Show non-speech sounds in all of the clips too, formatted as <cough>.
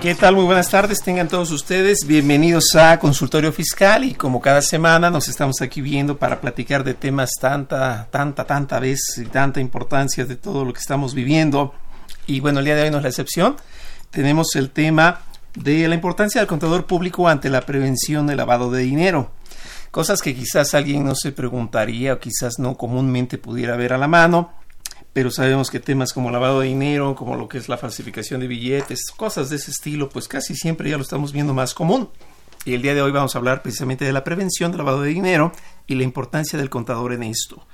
¿Qué tal? Muy buenas tardes, tengan todos ustedes. Bienvenidos a Consultorio Fiscal y como cada semana nos estamos aquí viendo para platicar de temas tanta, tanta, tanta vez y tanta importancia de todo lo que estamos viviendo. Y bueno, el día de hoy no es la excepción. Tenemos el tema de la importancia del contador público ante la prevención del lavado de dinero. Cosas que quizás alguien no se preguntaría o quizás no comúnmente pudiera ver a la mano pero sabemos que temas como lavado de dinero, como lo que es la falsificación de billetes, cosas de ese estilo, pues casi siempre ya lo estamos viendo más común. Y el día de hoy vamos a hablar precisamente de la prevención del lavado de dinero y la importancia del contador en esto.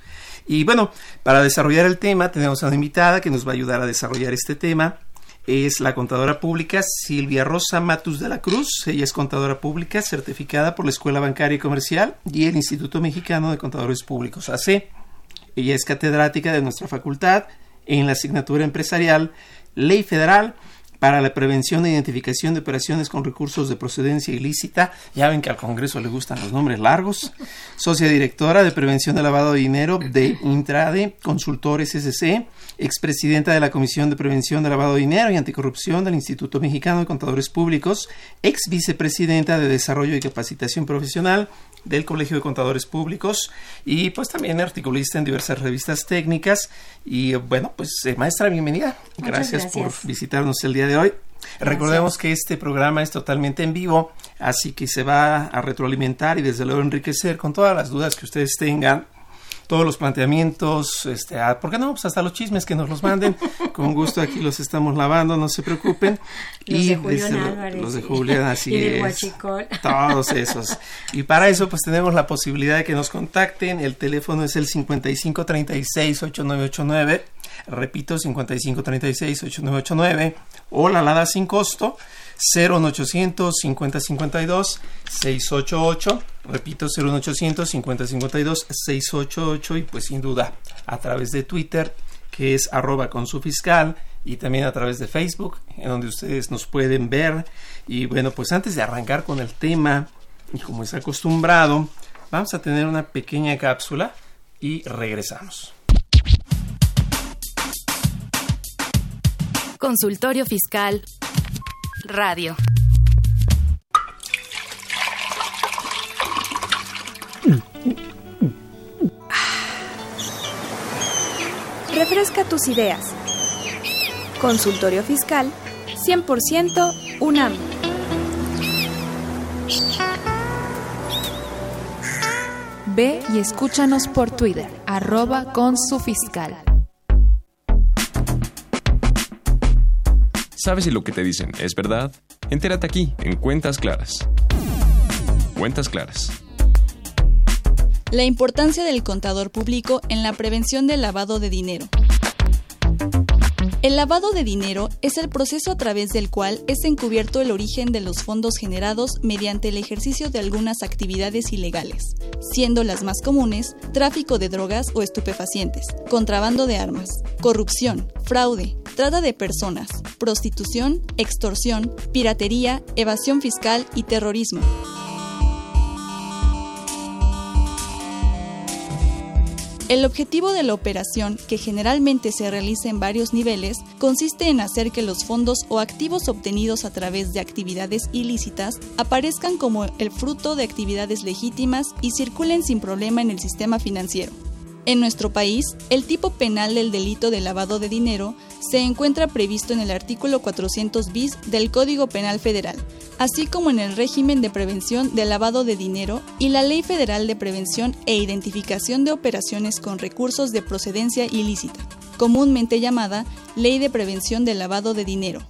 Y bueno, para desarrollar el tema tenemos a una invitada que nos va a ayudar a desarrollar este tema. Es la contadora pública Silvia Rosa Matus de la Cruz. Ella es contadora pública certificada por la Escuela Bancaria y Comercial y el Instituto Mexicano de Contadores Públicos, AC. Ella es catedrática de nuestra facultad en la asignatura empresarial Ley Federal para la prevención e identificación de operaciones con recursos de procedencia ilícita. Ya ven que al Congreso le gustan los nombres largos. Socia directora de prevención de lavado de dinero de Intrade Consultores SC, expresidenta de la Comisión de Prevención de Lavado de Dinero y Anticorrupción del Instituto Mexicano de Contadores Públicos, ex vicepresidenta de Desarrollo y Capacitación Profesional del Colegio de Contadores Públicos y pues también articulista en diversas revistas técnicas. Y bueno pues eh, maestra bienvenida. Gracias, gracias. por visitarnos el día de hoy. Recordemos que este programa es totalmente en vivo así que se va a retroalimentar y desde luego enriquecer con todas las dudas que ustedes tengan todos los planteamientos, este, ah, ¿por qué no? Pues hasta los chismes que nos los manden. <laughs> Con gusto aquí los estamos lavando, no se preocupen. Los de desde Julián lo- Álvarez, los de. Julián, <laughs> así Y del es. <laughs> Todos esos. Y para eso, pues tenemos la posibilidad de que nos contacten. El teléfono es el 5536-8989. Repito, 5536-8989. O la alada sin costo. 01800 5052 688 repito 01800 5052 688 y pues sin duda a través de Twitter que es arroba con su fiscal y también a través de Facebook en donde ustedes nos pueden ver y bueno pues antes de arrancar con el tema y como es acostumbrado vamos a tener una pequeña cápsula y regresamos Consultorio Fiscal. Radio. Refresca tus ideas. Consultorio Fiscal 100% UNAM. Ve y escúchanos por Twitter, arroba con su fiscal. ¿Sabes si lo que te dicen es verdad? Entérate aquí, en Cuentas Claras. Cuentas Claras. La importancia del contador público en la prevención del lavado de dinero. El lavado de dinero es el proceso a través del cual es encubierto el origen de los fondos generados mediante el ejercicio de algunas actividades ilegales, siendo las más comunes tráfico de drogas o estupefacientes, contrabando de armas, corrupción, fraude, trata de personas, prostitución, extorsión, piratería, evasión fiscal y terrorismo. El objetivo de la operación, que generalmente se realiza en varios niveles, consiste en hacer que los fondos o activos obtenidos a través de actividades ilícitas aparezcan como el fruto de actividades legítimas y circulen sin problema en el sistema financiero. En nuestro país, el tipo penal del delito de lavado de dinero se encuentra previsto en el artículo 400 bis del Código Penal Federal, así como en el régimen de prevención del lavado de dinero y la Ley Federal de Prevención e Identificación de Operaciones con Recursos de Procedencia Ilícita. comúnmente llamada Ley de Prevención del Lavado de Dinero.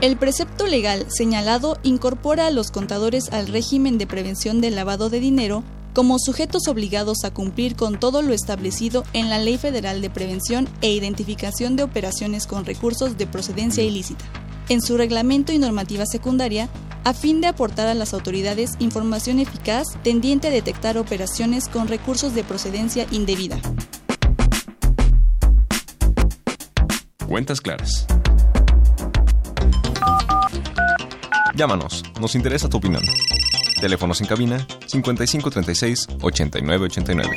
El precepto legal señalado incorpora a los contadores al régimen de prevención del lavado de dinero como sujetos obligados a cumplir con todo lo establecido en la Ley Federal de Prevención e Identificación de Operaciones con Recursos de Procedencia Ilícita, en su reglamento y normativa secundaria, a fin de aportar a las autoridades información eficaz tendiente a detectar operaciones con recursos de procedencia indebida. Cuentas claras. Llámanos, nos interesa tu opinión. Teléfonos en cabina 5536 8989.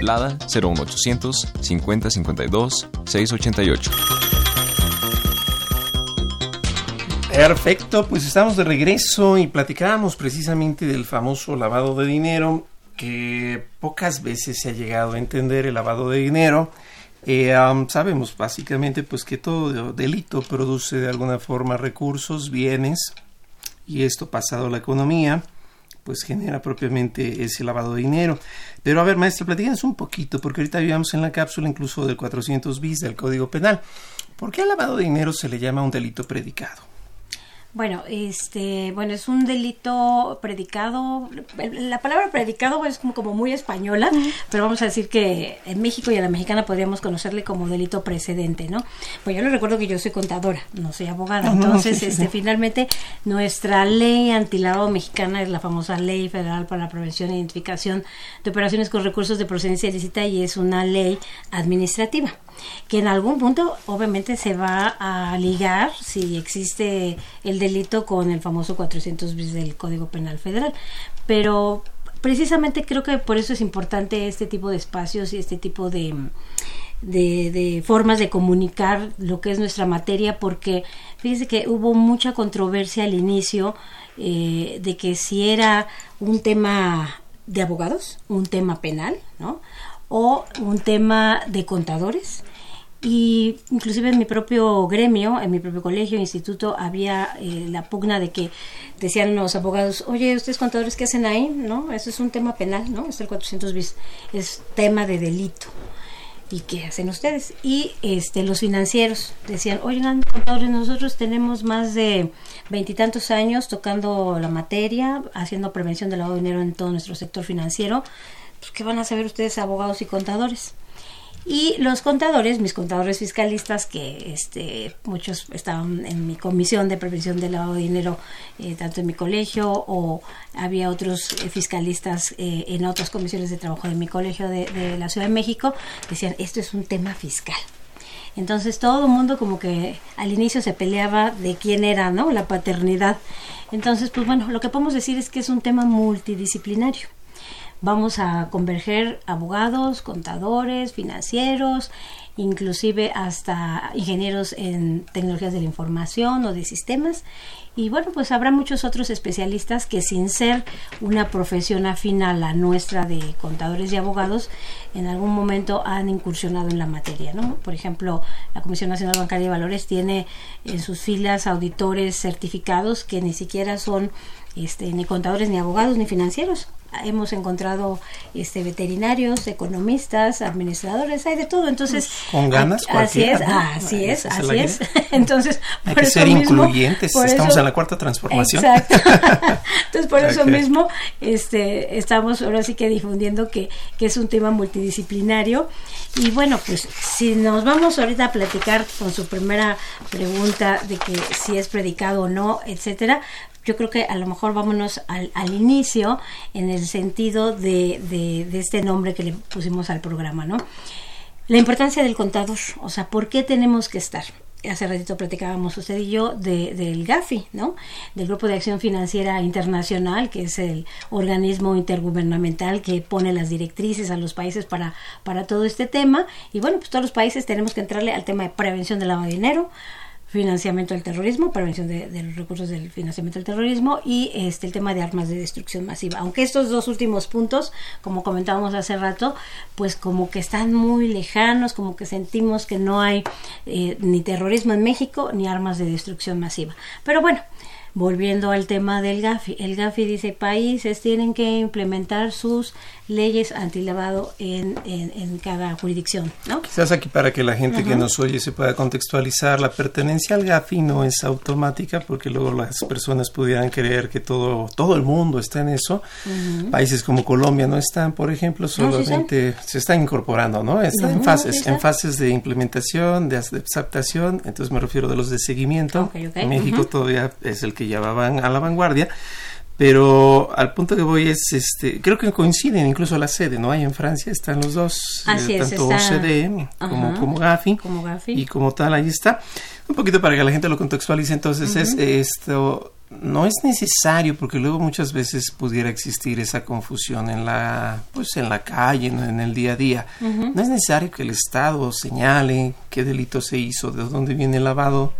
Lada 01800 5052 688. Perfecto, pues estamos de regreso y platicábamos precisamente del famoso lavado de dinero, que pocas veces se ha llegado a entender el lavado de dinero. Eh, sabemos básicamente pues que todo delito produce de alguna forma recursos, bienes, y esto pasado a la economía, pues genera propiamente ese lavado de dinero. Pero a ver, maestro, platícanos un poquito, porque ahorita vivamos en la cápsula incluso del 400 bis del Código Penal. ¿Por qué al lavado de dinero se le llama un delito predicado? Bueno, este, bueno, es un delito predicado. La palabra predicado es como, como muy española, pero vamos a decir que en México y a la mexicana podríamos conocerle como delito precedente, ¿no? Pues yo le recuerdo que yo soy contadora, no soy abogada, entonces, este, finalmente nuestra ley antilavado mexicana es la famosa Ley Federal para la Prevención e Identificación de Operaciones con Recursos de Procedencia Ilícita y es una ley administrativa que en algún punto obviamente se va a ligar si existe el delito con el famoso 400 bis del Código Penal Federal. Pero precisamente creo que por eso es importante este tipo de espacios y este tipo de, de, formas de comunicar lo que es nuestra materia, porque fíjese que hubo mucha controversia al inicio eh, de que si era un tema de abogados, un tema penal, ¿no? O un tema de contadores y inclusive en mi propio gremio, en mi propio colegio, instituto, había eh, la pugna de que decían los abogados, oye, ustedes contadores, ¿qué hacen ahí? ¿No? Eso es un tema penal, ¿no? Es el 400 bis, es tema de delito. ¿Y qué hacen ustedes? Y este los financieros decían, oigan, contadores, nosotros tenemos más de veintitantos años tocando la materia, haciendo prevención del lavado de dinero en todo nuestro sector financiero. Pues, ¿Qué van a saber ustedes, abogados y contadores? Y los contadores, mis contadores fiscalistas, que este, muchos estaban en mi comisión de prevención del lavado de dinero, eh, tanto en mi colegio, o había otros eh, fiscalistas eh, en otras comisiones de trabajo de mi colegio de, de la Ciudad de México, decían, esto es un tema fiscal. Entonces todo el mundo como que al inicio se peleaba de quién era, ¿no? La paternidad. Entonces, pues bueno, lo que podemos decir es que es un tema multidisciplinario vamos a converger abogados, contadores, financieros, inclusive hasta ingenieros en tecnologías de la información o de sistemas. Y bueno, pues habrá muchos otros especialistas que sin ser una profesión afín a la nuestra de contadores y abogados, en algún momento han incursionado en la materia. Por ejemplo, la Comisión Nacional Bancaria de Valores tiene en sus filas auditores certificados que ni siquiera son este, ni contadores, ni abogados, ni financieros hemos encontrado este veterinarios, economistas, administradores, hay de todo. Entonces, con ganas, así es, así es, así es. <laughs> Entonces, hay que ser incluyentes. Estamos en la cuarta transformación. Exacto. <laughs> Entonces, por eso mismo, este, estamos ahora sí que difundiendo que, que es un tema multidisciplinario. Y bueno, pues si nos vamos ahorita a platicar con su primera pregunta de que si es predicado o no, etcétera, yo creo que a lo mejor vámonos al, al inicio en el sentido de, de, este nombre que le pusimos al programa, ¿no? La importancia del contador, o sea, ¿por qué tenemos que estar? Hace ratito platicábamos usted y yo de, del GAFI, ¿no? Del Grupo de Acción Financiera Internacional, que es el organismo intergubernamental que pone las directrices a los países para, para todo este tema. Y bueno, pues todos los países tenemos que entrarle al tema de prevención del lavado de dinero, financiamiento del terrorismo, prevención de, los recursos del financiamiento del terrorismo y este el tema de armas de destrucción masiva. Aunque estos dos últimos puntos, como comentábamos hace rato, pues como que están muy lejanos, como que sentimos que no hay eh, ni terrorismo en México ni armas de destrucción masiva. Pero bueno, volviendo al tema del GAFI, el GAFI dice países tienen que implementar sus leyes antilavado en, en, en cada jurisdicción, ¿no? Quizás aquí para que la gente que nos oye se pueda contextualizar, la pertenencia al GAFI no es automática porque luego las personas pudieran creer que todo, todo el mundo está en eso. Países como Colombia no están, por ejemplo, solamente se están incorporando, ¿no? Están en fases, en fases de implementación, de aceptación, entonces me refiero de los de seguimiento. México todavía es el que va a la vanguardia pero al punto que voy es este creo que coinciden incluso la sede no hay en Francia están los dos eh, tanto OCDE como, como Gafi y como tal ahí está. Un poquito para que la gente lo contextualice entonces es esto no es necesario porque luego muchas veces pudiera existir esa confusión en la pues en la calle en el día a día. No es necesario que el Estado señale qué delito se hizo de dónde viene el lavado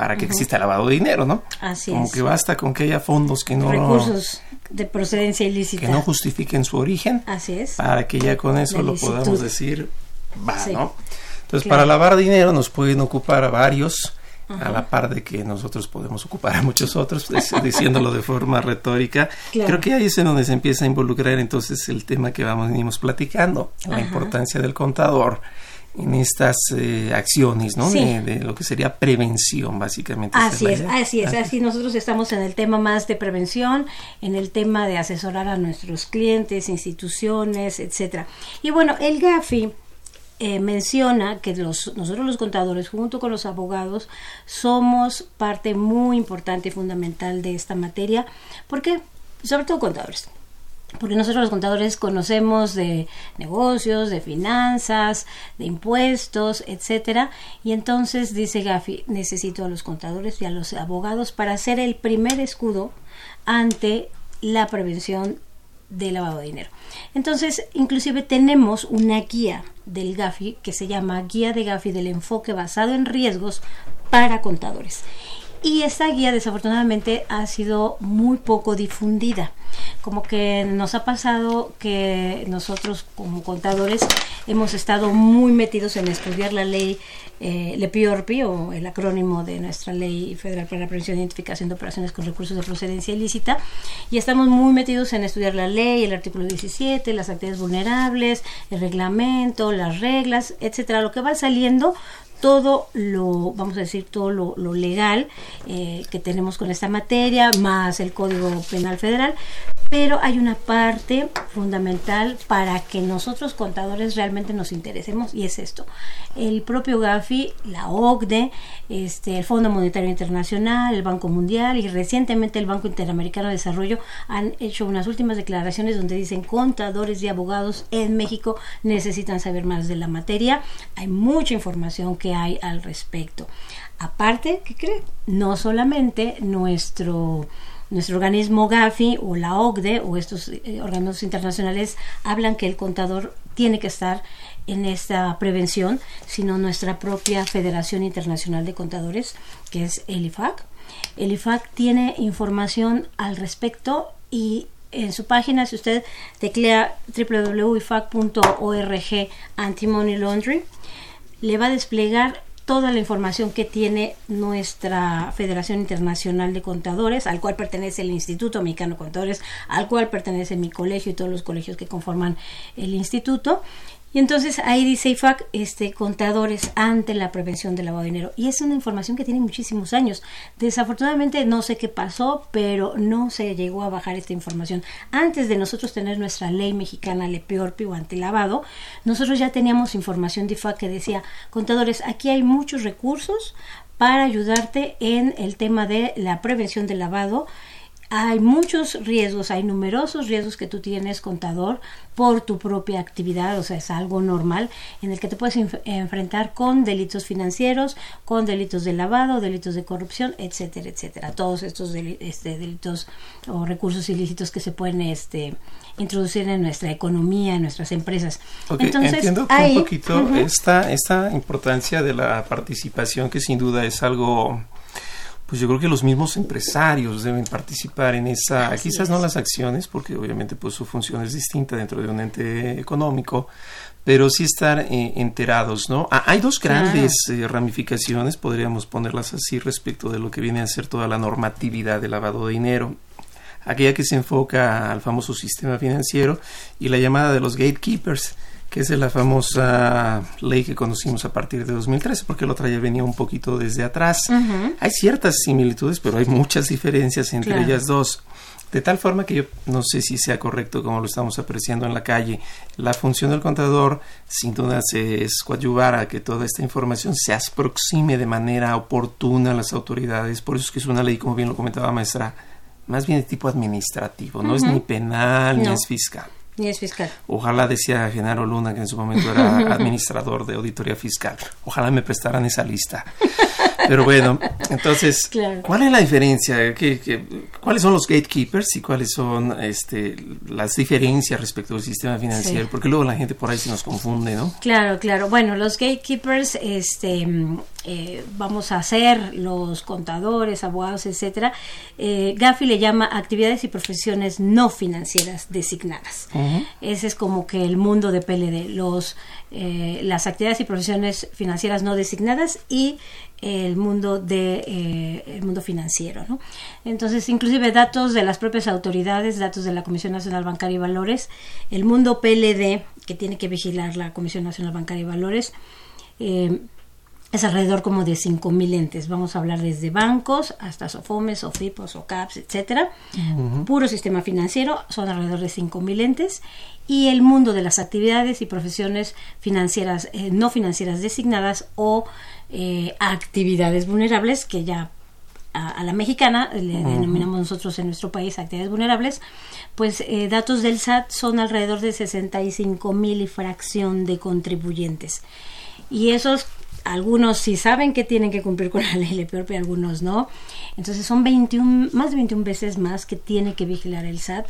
para que exista lavado de dinero, ¿no? Así Como que basta con que haya fondos que no... Recursos de procedencia ilícita. Que no justifiquen su origen. Así es. Para que ya con eso lo podamos decir, va, ¿no? Entonces, para lavar dinero nos pueden ocupar a varios, a la par de que nosotros podemos ocupar a muchos otros, pues, <laughs> diciéndolo de forma retórica. Creo que ahí es en donde se empieza a involucrar entonces el tema que vamos venimos platicando, la importancia del contador en estas eh, acciones, ¿no? De, lo que sería prevención, básicamente. Así es, así es, así nosotros estamos en el tema más de prevención, en el tema de asesorar a nuestros clientes, instituciones, etcétera. Y bueno, el GAFI eh, menciona que los, nosotros los contadores, junto con los abogados, somos parte muy importante y fundamental de esta materia, porque sobre todo contadores porque nosotros los contadores conocemos de negocios, de finanzas, de impuestos, etcétera, y entonces dice Gafi, necesito a los contadores y a los abogados para hacer el primer escudo ante la prevención del lavado de dinero. Entonces, inclusive tenemos una guía del GAFI que se llama Guía de GAFI del enfoque basado en riesgos para contadores. Y esta guía desafortunadamente ha sido muy poco difundida. Como que nos ha pasado que nosotros como contadores hemos estado muy metidos en estudiar la ley eh, LEPIORPI o el acrónimo de nuestra ley federal para la prevención e identificación de operaciones con recursos de procedencia ilícita y estamos muy metidos en estudiar la ley, el artículo 17, las actividades vulnerables, el reglamento, las reglas, etcétera, lo que va saliendo todo lo, vamos a decir, todo lo, legal eh, que tenemos con esta materia, más el Código Penal Federal, pero hay una parte fundamental para que nosotros contadores realmente nos interesemos y es esto. El propio GAFI, la OCDE, este, el Fondo Monetario Internacional, el Banco Mundial y recientemente el Banco Interamericano de Desarrollo han hecho unas últimas declaraciones donde dicen contadores y abogados en México necesitan saber más de la materia. Hay mucha información que hay al respecto. Aparte, ¿qué cree? No solamente nuestro nuestro organismo GAFI o la OCDE o estos eh, órganos internacionales hablan que el contador tiene que estar en esta prevención, sino nuestra propia Federación Internacional de Contadores, que es el IFAC. El IFAC tiene información al respecto y en su página, si usted teclea www.ifac.org anti-money laundering, le va a desplegar toda la información que tiene nuestra Federación Internacional de Contadores, al cual pertenece el Instituto Mexicano de Contadores, al cual pertenece mi colegio y todos los colegios que conforman el instituto. Y entonces ahí dice IFAC, este, contadores ante la prevención del lavado de dinero. Y es una información que tiene muchísimos años. Desafortunadamente no sé qué pasó, pero no se llegó a bajar esta información. Antes de nosotros tener nuestra ley mexicana LEPEORPI o antilavado, nosotros ya teníamos información de IFAC que decía, contadores, aquí hay muchos recursos para ayudarte en el tema de la prevención del lavado hay muchos riesgos, hay numerosos riesgos que tú tienes, contador, por tu propia actividad, o sea, es algo normal en el que te puedes enfrentar con delitos financieros, con delitos de lavado, delitos de corrupción, etcétera, etcétera. Todos estos este, delitos o recursos ilícitos que se pueden este, introducir en nuestra economía, en nuestras empresas. Entonces, entiendo un poquito esta, esta importancia de la participación que sin duda es algo pues yo creo que los mismos empresarios deben participar en esa, Así quizás no las acciones, porque obviamente pues su función es distinta dentro de un ente económico, pero sí estar eh, enterados, ¿no? Ah, hay dos grandes eh, ramificaciones, podríamos ponerlas así respecto de lo que viene a ser toda la normatividad de lavado de dinero. Aquella que se enfoca al famoso sistema financiero y la llamada de los gatekeepers, que es la famosa ley que conocimos a partir de 2013, porque la otra ya venía un poquito desde atrás. Hay ciertas similitudes, pero hay muchas diferencias entre Claro. ellas dos. De tal forma que yo no sé si sea correcto como lo estamos apreciando en la calle. La función del contador, sin duda, es coadyuvar a que toda esta información se aproxime de manera oportuna a las autoridades. Por eso es que es una ley, como bien lo comentaba maestra, más bien de tipo administrativo. No es ni penal ni es fiscal. Ni es fiscal. Ojalá decía Genaro Luna, que en su momento era <laughs> administrador de auditoría fiscal. Ojalá me prestaran esa lista. Pero bueno, entonces, Claro. ¿cuál es la diferencia? ¿Qué, qué- cuáles son los gatekeepers y cuáles son este, las diferencias respecto al sistema financiero? Sí. Porque luego la gente por ahí se nos confunde, ¿no? Claro, claro. Bueno, los gatekeepers, este, eh, vamos a ser los contadores, abogados, etcétera. Eh, Gafi le llama actividades y profesiones no financieras designadas. Ese es como que el mundo de PLD, los, eh, las actividades y profesiones financieras no designadas y el mundo de eh, el mundo financiero, ¿no? Entonces, inclusive datos de las propias autoridades, datos de la Comisión Nacional Bancaria y Valores, el mundo PLD que tiene que vigilar la Comisión Nacional Bancaria y Valores. eh, es alrededor como de 5.000 entes. Vamos a hablar desde bancos hasta SOFOMES, SOFIPOS, SOCAPS, etcétera. Puro sistema financiero, son alrededor de 5.000 entes. Y el mundo de las actividades y profesiones financieras, eh, no financieras designadas o eh, actividades vulnerables, que ya a, a la mexicana le denominamos nosotros en nuestro país actividades vulnerables, pues eh, datos del SAT son alrededor de 65 mil y fracción de contribuyentes. Y esos, algunos sí saben que tienen que cumplir con la ley LPORP y algunos no. Entonces son 21, más de 21 veces más que tiene que vigilar el SAT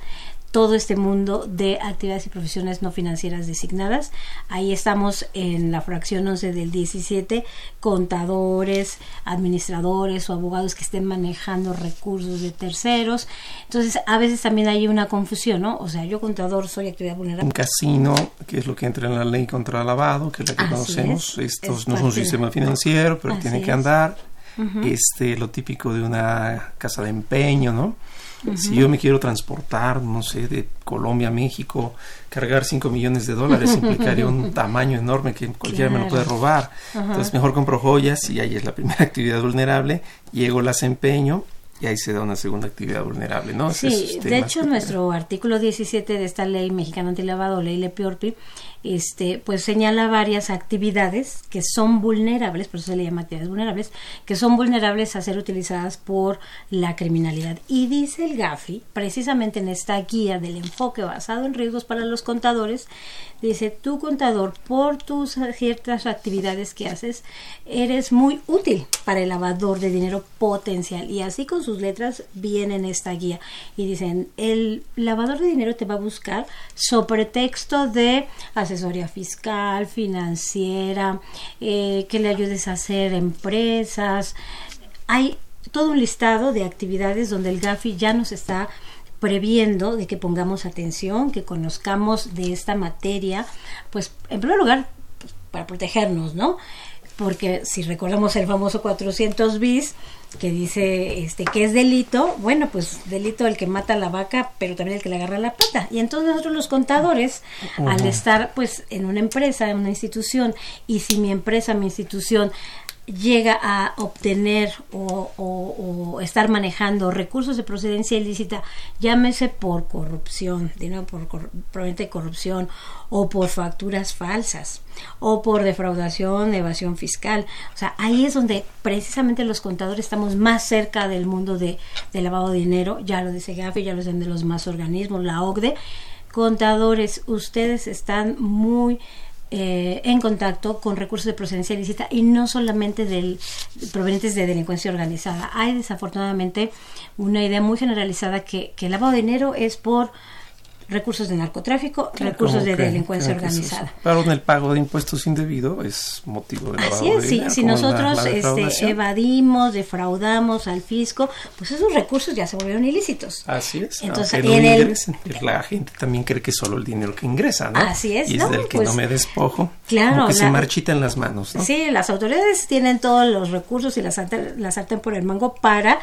todo este mundo de actividades y profesiones no financieras designadas. Ahí estamos en la fracción 11 del 17, contadores, administradores o abogados que estén manejando recursos de terceros. Entonces, a veces también hay una confusión, ¿no? O sea, yo contador soy actividad Un vulnerable. casino, que es lo que entra en la ley contra el lavado, que es la que Así conocemos. es. Esto Es no es un sistema financiero, pero Así tiene que andar. Este lo típico de una casa de empeño, ¿no? Si yo me quiero transportar, no sé, de Colombia a México, cargar 5 millones de dólares <laughs> implicaría un tamaño enorme que cualquiera me lo puede robar. Entonces mejor compro joyas y ahí es la primera <laughs> actividad vulnerable, llego las empeño y ahí se da una segunda actividad vulnerable, ¿no? Sí, de hecho nuestro artículo 17 de esta ley mexicana antilavado, ley LEPIORPI, este, pues señala varias actividades que son vulnerables, por eso se le llama actividades vulnerables, que son vulnerables a ser utilizadas por la criminalidad. Y dice el GAFI, precisamente en esta guía del enfoque basado en riesgos para los contadores, dice, tu contador, por tus ciertas actividades que haces, eres muy útil para el lavador de dinero potencial. Y así con sus letras viene en esta guía. Y dicen, el lavador de dinero te va a buscar sobre texto de asesoría fiscal, financiera, eh, que le ayudes a hacer empresas. Hay todo un listado de actividades donde el GAFI ya nos está previendo de que pongamos atención, que conozcamos de esta materia, pues en primer lugar pues, para protegernos, ¿no? Porque si recordamos el famoso 400 bis que dice este que es delito, bueno, pues delito el que mata a la vaca, pero también el que le agarra la pata. Y entonces nosotros los contadores, al estar pues en una empresa, en una institución, y si mi empresa, mi institución llega a obtener o, estar manejando recursos de procedencia ilícita, llámese por corrupción, dinero por cor- de corrupción, o por facturas falsas, o por defraudación, evasión fiscal. O sea, ahí es donde precisamente los contadores estamos más cerca del mundo de, de lavado de dinero, ya lo dice Gafi, ya lo dicen de los más organismos, la OCDE. Contadores, ustedes están muy eh, en contacto con recursos de procedencia ilícita y no solamente del provenientes de delincuencia organizada. Hay desafortunadamente una idea muy generalizada que, que el lavado de dinero es por recursos de narcotráfico, recursos de delincuencia organizada. Pero en el pago de impuestos indebido es motivo de lavado Así es, de si, dinero, si como nosotros la- la este, evadimos, defraudamos al fisco, pues esos recursos ya se volvieron ilícitos. Así es. Entonces, no en el-. La gente también cree que solo el dinero que ingresa, ¿no? Así es, Y es ¿no? del que Pues, no me despojo. claro, que se la- marchita en las manos, ¿no? Sí, las autoridades tienen todos los recursos y la sartén, la sartén por el mango para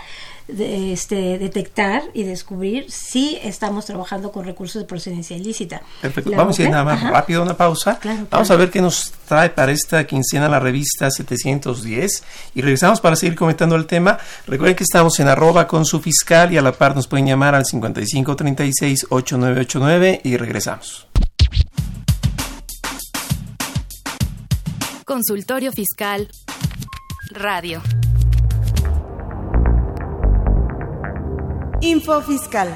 de- este, detectar y descubrir si estamos trabajando con recursos de procedencia ilícita. Perfecto. La Vamos a ir nada más ajá. rápido a una pausa. Claro, Vamos a ver qué nos trae para esta quincena la revista 710 y regresamos para seguir comentando el tema. Recuerden que estamos en arroba con su fiscal y a la par nos pueden llamar al 5536-8989 y regresamos. Consultorio Fiscal Radio. Info Fiscal.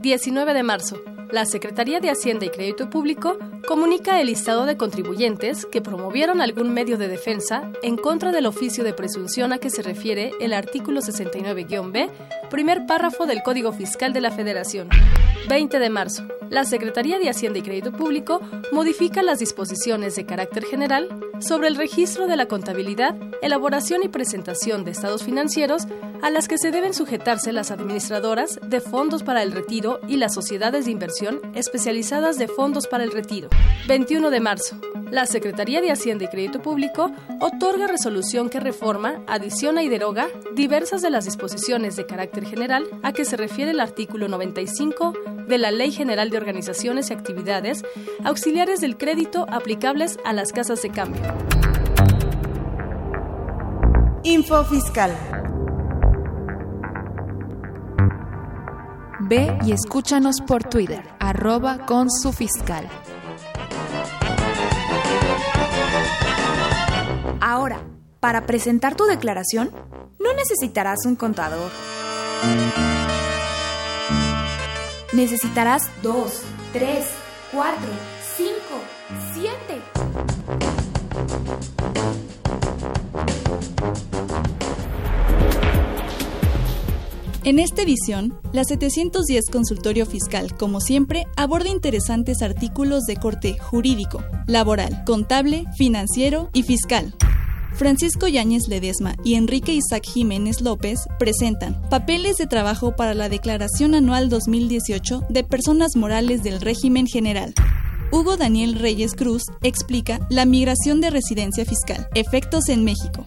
19 de marzo. La Secretaría de Hacienda y Crédito Público comunica el listado de contribuyentes que promovieron algún medio de defensa en contra del oficio de presunción a que se refiere el artículo 69-B, primer párrafo del Código Fiscal de la Federación. 20 de marzo. La Secretaría de Hacienda y Crédito Público modifica las disposiciones de carácter general sobre el registro de la contabilidad, elaboración y presentación de estados financieros a las que se deben sujetarse las administradoras de fondos para el retiro y las sociedades de inversión especializadas de fondos para el retiro. 21 de marzo. La Secretaría de Hacienda y Crédito Público otorga resolución que reforma, adiciona y deroga diversas de las disposiciones de carácter general a que se refiere el artículo 95 de la Ley General de Organizaciones y Actividades auxiliares del crédito aplicables a las casas de cambio. Info Fiscal. Ve y escúchanos por Twitter, arroba con su fiscal. Ahora, para presentar tu declaración, no necesitarás un contador. Necesitarás dos, tres, cuatro, cinco, siete. En esta edición, la 710 Consultorio Fiscal, como siempre, aborda interesantes artículos de corte jurídico, laboral, contable, financiero y fiscal. Francisco Yáñez Ledesma y Enrique Isaac Jiménez López presentan Papeles de trabajo para la Declaración Anual 2018 de Personas Morales del Régimen General. Hugo Daniel Reyes Cruz explica la migración de residencia fiscal, efectos en México.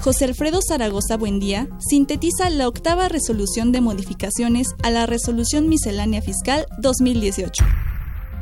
José Alfredo Zaragoza Buendía sintetiza la octava resolución de modificaciones a la Resolución Miscelánea Fiscal 2018.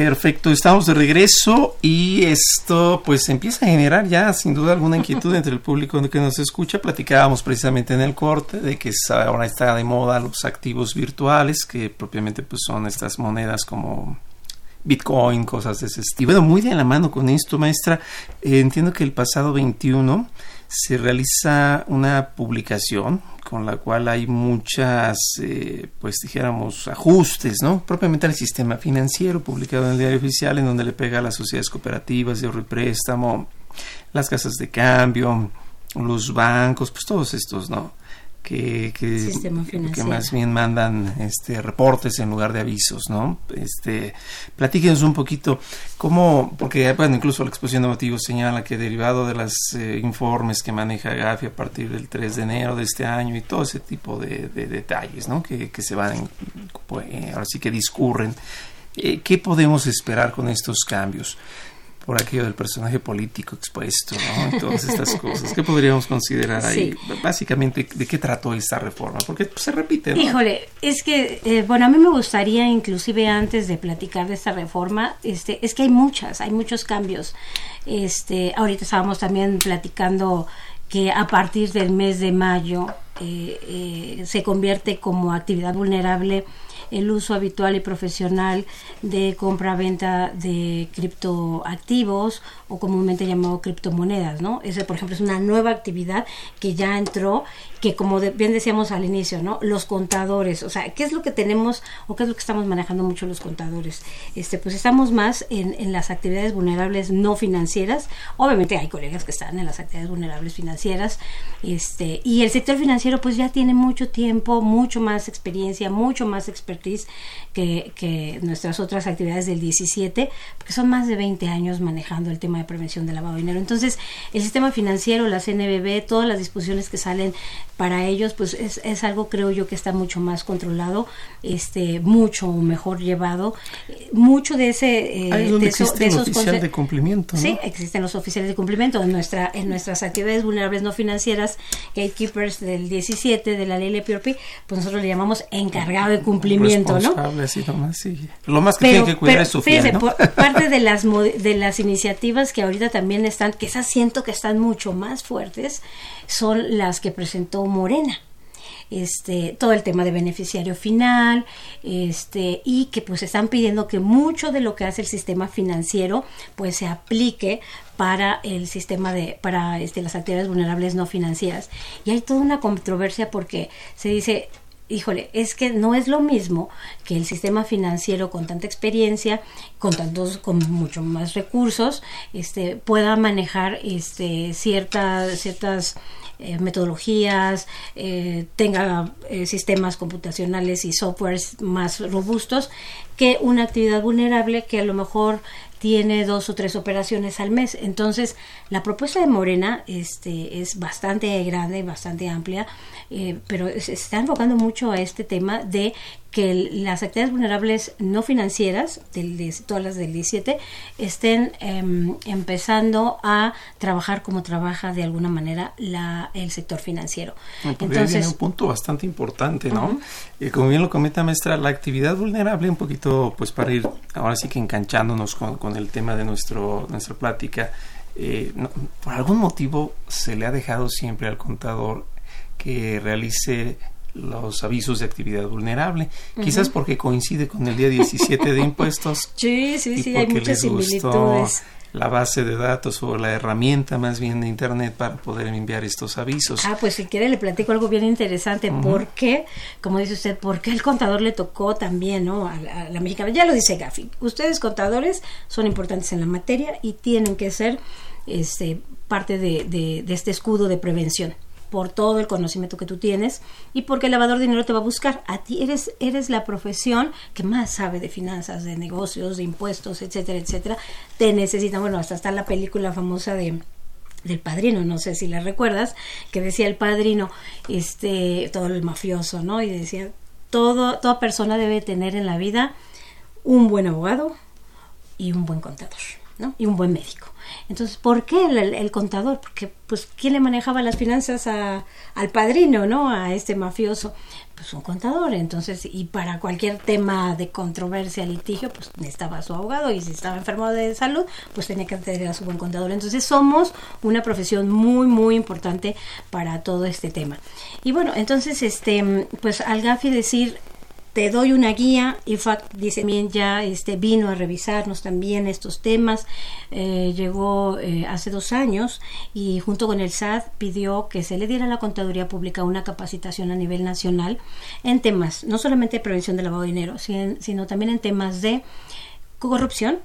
Perfecto, estamos de regreso y esto pues empieza a generar ya sin duda alguna inquietud entre el público que nos escucha. Platicábamos precisamente en el corte de que ahora está de moda los activos virtuales, que propiamente pues son estas monedas como Bitcoin, cosas de ese estilo. Y bueno, muy de la mano con esto, maestra, eh, entiendo que el pasado 21 se realiza una publicación con la cual hay muchas, eh, pues dijéramos, ajustes, ¿no? Propiamente al sistema financiero publicado en el diario oficial, en donde le pega a las sociedades cooperativas de ahorro y préstamo, las casas de cambio, los bancos, pues todos estos, ¿no? Que, que, más bien mandan este reportes en lugar de avisos, ¿no? Este, platíquenos un poquito cómo, porque bueno, incluso la exposición de motivos señala que derivado de los informes que maneja Gafi a partir del 3 de enero de este año y todo ese tipo de, de detalles, ¿no? Que, que se van, pues, ahora sí que discurren. Eh, ¿Qué podemos esperar con estos cambios? Por aquello del personaje político expuesto, ¿no? Y todas estas cosas. ¿Qué podríamos considerar ahí? Sí. Básicamente, ¿de qué trató esta reforma? Porque pues, se repite, ¿no? Híjole, es que, eh, bueno, a mí me gustaría, inclusive antes de platicar de esta reforma, este, es que hay muchas, hay muchos cambios. Este, ahorita estábamos también platicando que a partir del mes de mayo se convierte como actividad vulnerable el uso habitual y profesional de compra-venta de criptoactivos o comúnmente llamado criptomonedas, ¿no? Ese, por ejemplo, es una nueva actividad que ya entró, que como bien decíamos al inicio, ¿no? Los contadores, o sea, ¿qué es lo que tenemos o qué es lo que estamos manejando mucho los contadores? Este, pues estamos más en, en las actividades vulnerables no financieras. Obviamente hay colegas que están en las actividades vulnerables financieras, este, y el sector financiero pues ya tiene mucho tiempo, mucho más experiencia, mucho más expertise que, que nuestras otras actividades del 17, porque son más de 20 años manejando el tema de prevención del lavado de dinero. Entonces, el sistema financiero, la CNBB, todas las disposiciones que salen para ellos, pues es, es algo, creo yo, que está mucho más controlado, este, mucho mejor llevado. Mucho de ese... Eh, de, existe el oficial de cumplimiento, ¿no? Sí, existen los oficiales de cumplimiento. En, nuestra, en nuestras actividades vulnerables no financieras, gatekeepers del 17 de la ley LPRP, pues nosotros le llamamos encargado de cumplimiento, ¿no? Así, nomás, sí. Lo más que tiene que cuidar es su fíjese, ¿no? parte de las, de las iniciativas que ahorita también están, que esas siento que están mucho más fuertes, son las que presentó Morena. Este, todo el tema de beneficiario final, este, y que pues están pidiendo que mucho de lo que hace el sistema financiero pues se aplique para el sistema de, para este, las actividades vulnerables no financieras. Y hay toda una controversia porque se dice, híjole, es que no es lo mismo que el sistema financiero con tanta experiencia, con tantos, con mucho más recursos, este, pueda manejar este, ciertas, ciertas eh, metodologías, eh, tenga eh, sistemas computacionales y softwares más robustos que una actividad vulnerable que a lo mejor tiene dos o tres operaciones al mes. Entonces, la propuesta de Morena este, es bastante grande, bastante amplia, pero se está enfocando mucho a este tema de que las actividades vulnerables no financieras, del, todas las del 17, estén em, empezando a trabajar como trabaja de alguna manera la, el sector financiero. Entonces, viene un punto bastante importante, ¿no? y como bien lo comenta maestra, la actividad vulnerable, un poquito, pues para ir ahora sí que enganchándonos con, con el tema de nuestro, nuestra plática, eh, por algún motivo se le ha dejado siempre al contador que realice los avisos de actividad vulnerable, quizás porque coincide con el día 17 de impuestos. <laughs> Sí, sí, sí, hay muchas similitudes. La base de datos o la herramienta más bien de Internet para poder enviar estos avisos. Ah, pues si quiere le platico algo bien interesante. ¿Por qué? Como dice usted, ¿por qué el contador le tocó también ¿no? a, la, mexicana? Ya lo dice Gafi. Ustedes contadores son importantes en la materia y tienen que ser este, parte de, de este escudo de prevención por todo el conocimiento que tú tienes y porque el lavador de dinero te va a buscar. A ti eres, eres la profesión que más sabe de finanzas, de negocios, de impuestos, etcétera, etcétera. Te necesita, bueno, hasta está la película famosa de del padrino, no sé si la recuerdas, que decía el padrino, este, todo el mafioso, ¿no? Y decía, todo, toda persona debe tener en la vida un buen abogado y un buen contador, ¿no? Y un buen médico. Entonces, ¿por qué el, contador? Porque, pues, ¿quién le manejaba las finanzas a, al padrino, no? A este mafioso. Pues un contador. Entonces, y para cualquier tema de controversia, litigio, pues necesitaba su abogado. Y si estaba enfermo de salud, pues tenía que tener a su buen contador. Entonces, somos una profesión muy, muy importante para todo este tema. Y bueno, entonces, este, pues al GAFI decir, te doy una guía. IFAC dice bien ya este vino a revisarnos también estos temas. Eh, llegó eh, hace dos años y junto con el SAT pidió que se le diera a la contaduría pública una capacitación a nivel nacional en temas no solamente de prevención del lavado de dinero, sino, también en temas de corrupción,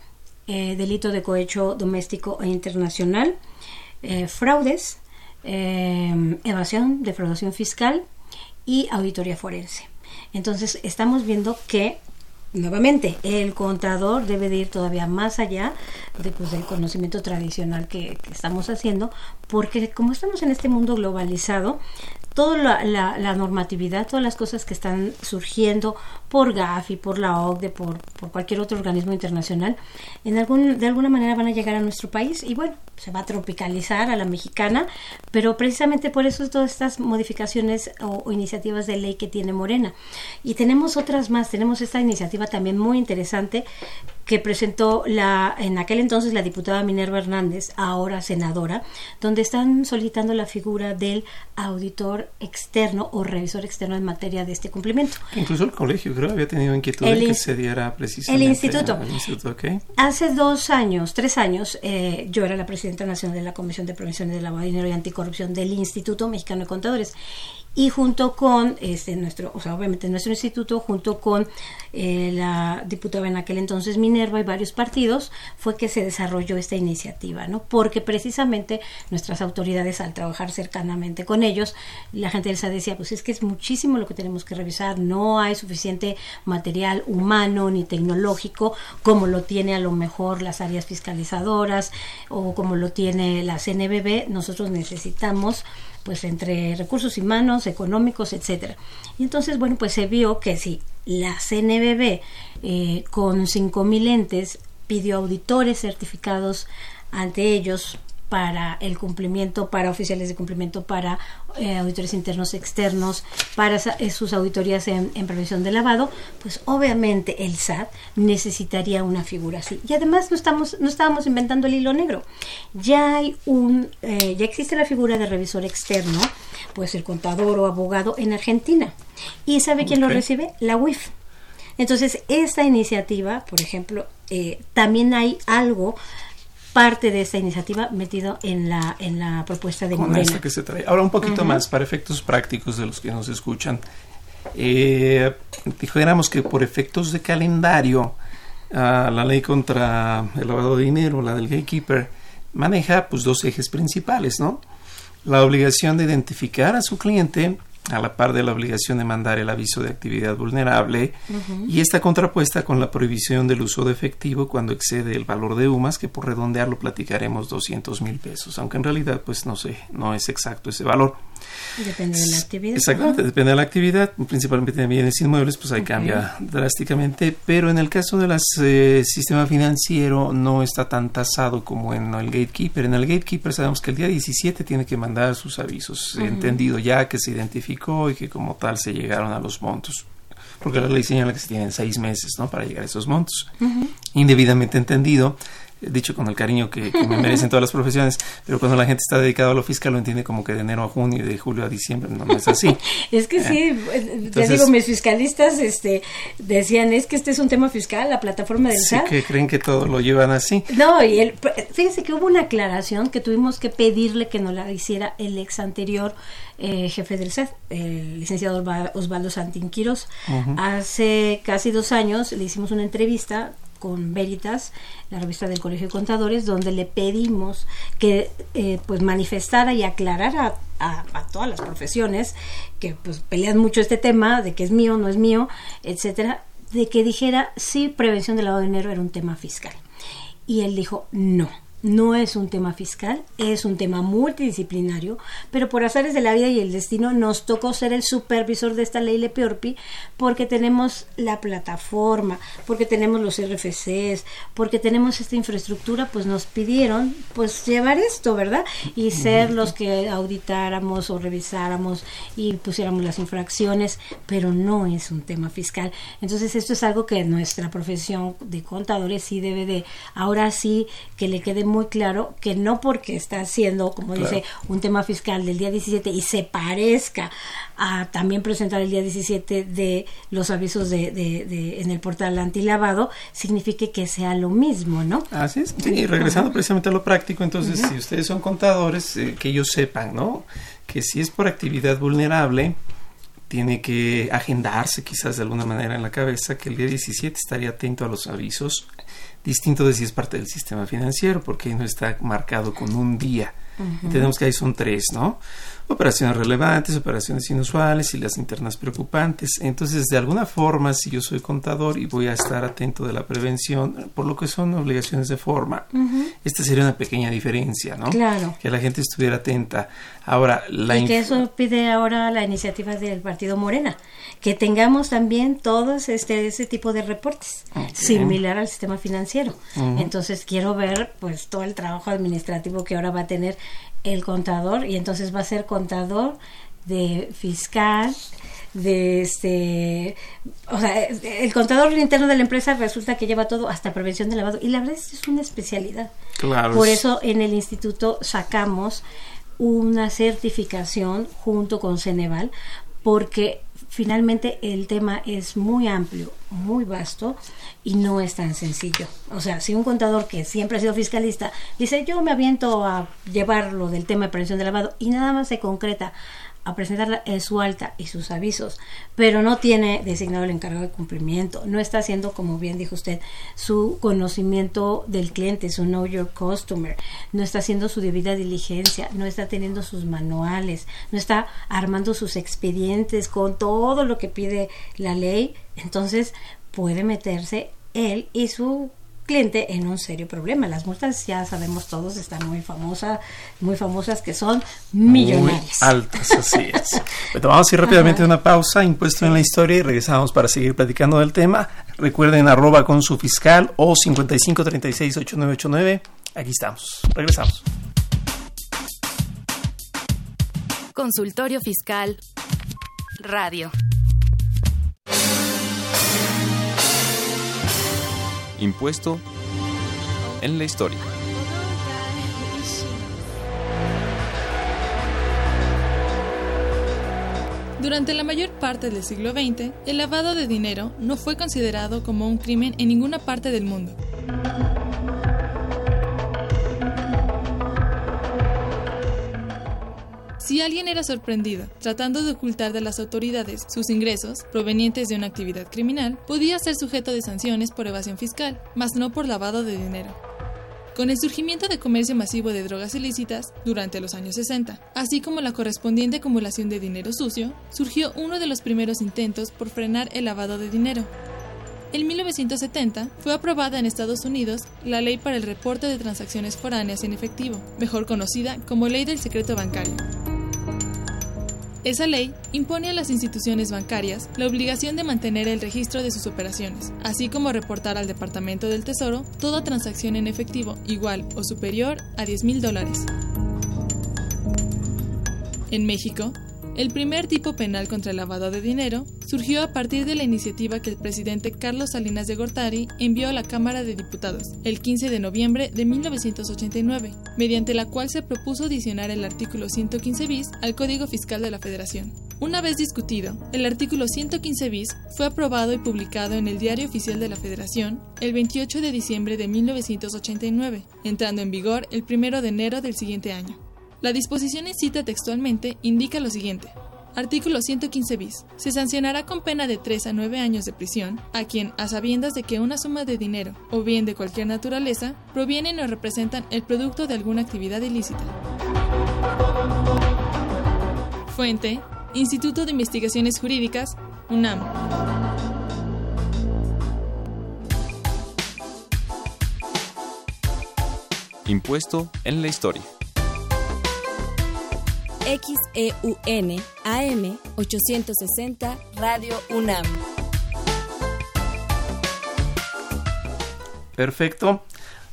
eh, delito de cohecho doméstico e internacional, fraudes, evasión, defraudación fiscal y auditoría forense. Entonces, estamos viendo que nuevamente el contador debe de ir todavía más allá de, pues, del conocimiento tradicional que, estamos haciendo porque como estamos en este mundo globalizado toda la, la, normatividad, todas las cosas que están surgiendo por GAFI, por la OCDE, por, por cualquier otro organismo internacional, en algún, de alguna manera van a llegar a nuestro país y bueno, se va a tropicalizar a la mexicana, pero precisamente por eso todas estas modificaciones o, iniciativas de ley que tiene Morena. Y tenemos otras más, tenemos esta iniciativa también muy interesante que presentó la en aquel entonces la diputada Minerva Hernández, ahora senadora, donde están solicitando la figura del auditor externo o revisor externo en materia de este cumplimiento. Incluso el colegio creo había tenido inquietud de que se diera precisamente el instituto. Hace dos años, tres años, eh, yo era la presidenta nacional de la Comisión de Prevención del Lavado de Dinero y Anticorrupción del Instituto Mexicano de Contadores. Y junto con este nuestro, o sea, obviamente nuestro instituto, junto con eh, la diputada en aquel entonces Minerva y varios partidos, fue que se desarrolló esta iniciativa, ¿no? Porque precisamente nuestras autoridades, al trabajar cercanamente con ellos, la gente SAT decía, pues es que es muchísimo lo que tenemos que revisar, no hay suficiente material humano ni tecnológico como lo tiene a lo mejor las áreas fiscalizadoras o como lo tiene la CNBB, nosotros necesitamos pues entre recursos humanos, económicos, etcétera. Y entonces, bueno, pues se vio que si la CNBB eh, con 5.000 entes pidió auditores certificados ante ellos para el cumplimiento, para oficiales de cumplimiento, para eh, auditores internos externos, para eh, sus auditorías en, en prevención de lavado, pues obviamente el SAT necesitaría una figura así. Y además no estamos, no estábamos inventando el hilo negro. Ya hay un, eh, ya existe la figura de revisor externo, pues el contador o abogado en Argentina. ¿Y sabe quién lo recibe? La UIF. Entonces, esta iniciativa, por ejemplo, eh, también hay algo, parte de esta iniciativa metido en la, en la propuesta de con Morena. esta que se trae. Ahora un poquito más para efectos prácticos de los que nos escuchan. Eh, dijéramos que por efectos de calendario, ah, la ley contra el lavado de dinero, la del gatekeeper, maneja pues dos ejes principales, ¿no? La obligación de identificar a su cliente a la par de la obligación de mandar el aviso de actividad vulnerable y está contrapuesta con la prohibición del uso de efectivo cuando excede el valor de UMAS, que por redondear lo platicaremos 200 mil pesos, aunque en realidad pues no sé, no es exacto ese valor. Depende de la actividad. Exactamente, depende de la actividad, principalmente de bienes inmuebles, pues ahí cambia drásticamente, pero en el caso del sistema financiero no está tan tasado como en el gatekeeper. En el gatekeeper sabemos que el día 17 tiene que mandar sus avisos, entendido ya que se y que como tal se llegaron a los montos. Porque la ley señala que se tienen seis meses ¿no? para llegar a esos montos. Indebidamente entendido, dicho con el cariño que, que me merecen todas las profesiones, pero cuando la gente está dedicada a lo fiscal lo entiende como que de enero a junio y de julio a diciembre, no, no es así. <laughs> Es que Eh, sí, eh, te digo, mis fiscalistas este, decían, es que este es un tema fiscal, la plataforma del Sí SAT. que creen que todo lo llevan así. No, y el, fíjese que hubo una aclaración que tuvimos que pedirle que nos la hiciera el ex anterior eh, jefe del SAT, el licenciado Osva- Osvaldo Santín Quirós. Hace casi dos años le hicimos una entrevista con Veritas, la revista del Colegio de Contadores, donde le pedimos que eh, pues manifestara y aclarara a, todas las profesiones que pues pelean mucho este tema de que es mío, no es mío, etcétera, de que dijera si prevención del lavado de dinero era un tema fiscal. Y él dijo, no, no es un tema fiscal, es un tema multidisciplinario, pero por azares de la vida y el destino nos tocó ser el supervisor de esta ley Lepeorpi porque tenemos la plataforma, porque tenemos los RFCs, porque tenemos esta infraestructura, pues nos pidieron pues llevar esto, ¿verdad? Y ser los que auditáramos o revisáramos y pusiéramos las infracciones, pero no es un tema fiscal. Entonces esto es algo que nuestra profesión de contadores sí debe de, ahora sí que le quede muy claro que no porque está haciendo, como Claro. dice, un tema fiscal del día 17 y se parezca a también presentar el día 17 de los avisos de, de- de- en el portal antilavado, signifique que sea lo mismo, ¿no? Así es. Sí, y regresando precisamente a lo práctico, entonces, si ustedes son contadores, eh, que ellos sepan, ¿no? Que si es por actividad vulnerable, tiene que agendarse quizás de alguna manera en la cabeza que el día 17 estaría atento a los avisos, distinto de si es parte del sistema financiero, porque no está marcado con un día. Ujú. Entendemos que ahí son tres, ¿no? Operaciones relevantes, operaciones inusuales y las internas preocupantes. Entonces, de alguna forma, si yo soy contador y voy a estar atento de la prevención, por lo que son obligaciones de forma, Ujú. esta sería una pequeña diferencia, ¿no? Claro. Que la gente estuviera atenta. Ahora, la y que eso pide ahora la iniciativa del partido Morena, que tengamos también todos este ese tipo de reportes, similar al sistema financiero. Entonces quiero ver pues todo el trabajo administrativo que ahora va a tener el contador y entonces va a ser contador de fiscal, de este, o sea, el contador interno de la empresa resulta que lleva todo hasta prevención de lavado y la verdad es que es una especialidad. Claro. Por eso en el instituto sacamos una certificación junto con Ceneval porque finalmente el tema es muy amplio, muy vasto y no es tan sencillo. O sea, si un contador que siempre ha sido fiscalista dice yo me aviento a llevar lo del tema de prevención de lavado y nada más se concreta a presentarla en su alta y sus avisos, pero no tiene designado el encargado de cumplimiento, no está haciendo, como bien dijo usted, su conocimiento del cliente, su know your customer, no está haciendo su debida diligencia, no está teniendo sus manuales, no está armando sus expedientes con todo lo que pide la ley, entonces puede meterse él y su cliente en un serio problema. Las multas ya sabemos todos están muy famosas, muy famosas que son millonarias. Muy altas, así es. <laughs> Pero vamos a ir rápidamente a una pausa, impuesto en la historia y regresamos para seguir platicando del tema. Recuerden arroba con su fiscal o 55368989. Aquí estamos. Regresamos. Consultorio Fiscal Radio. Impuesto en la historia. Durante la mayor parte del siglo XX, el lavado de dinero no fue considerado como un crimen en ninguna parte del mundo. Si alguien era sorprendido tratando de ocultar de las autoridades sus ingresos provenientes de una actividad criminal, podía ser sujeto de sanciones por evasión fiscal, mas no por lavado de dinero. Con el surgimiento de comercio masivo de drogas ilícitas durante los años 60, así como la correspondiente acumulación de dinero sucio, surgió uno de los primeros intentos por frenar el lavado de dinero. En 1970 fue aprobada en Estados Unidos la Ley para el Reporte de Transacciones Foráneas en Efectivo, mejor conocida como Ley del Secreto Bancario. Esa ley impone a las instituciones bancarias la obligación de mantener el registro de sus operaciones, así como reportar al Departamento del Tesoro toda transacción en efectivo igual o superior a 10 mil dólares. En México, el primer tipo penal contra el lavado de dinero surgió a partir de la iniciativa que el presidente Carlos Salinas de Gortari envió a la Cámara de Diputados el 15 de noviembre de 1989, mediante la cual se propuso adicionar el artículo 115 bis al Código Fiscal de la Federación. Una vez discutido, el artículo 115 bis fue aprobado y publicado en el Diario Oficial de la Federación el 28 de diciembre de 1989, entrando en vigor el 1 de enero del siguiente año. La disposición en cita textualmente indica lo siguiente. Artículo 115 bis. Se sancionará con pena de 3 a 9 años de prisión a quien, a sabiendas de que una suma de dinero o bien de cualquier naturaleza, provienen o representan el producto de alguna actividad ilícita. Fuente: Instituto de Investigaciones Jurídicas, UNAM. Impuesto en la historia. XEUN AM 860 Radio UNAM. Perfecto.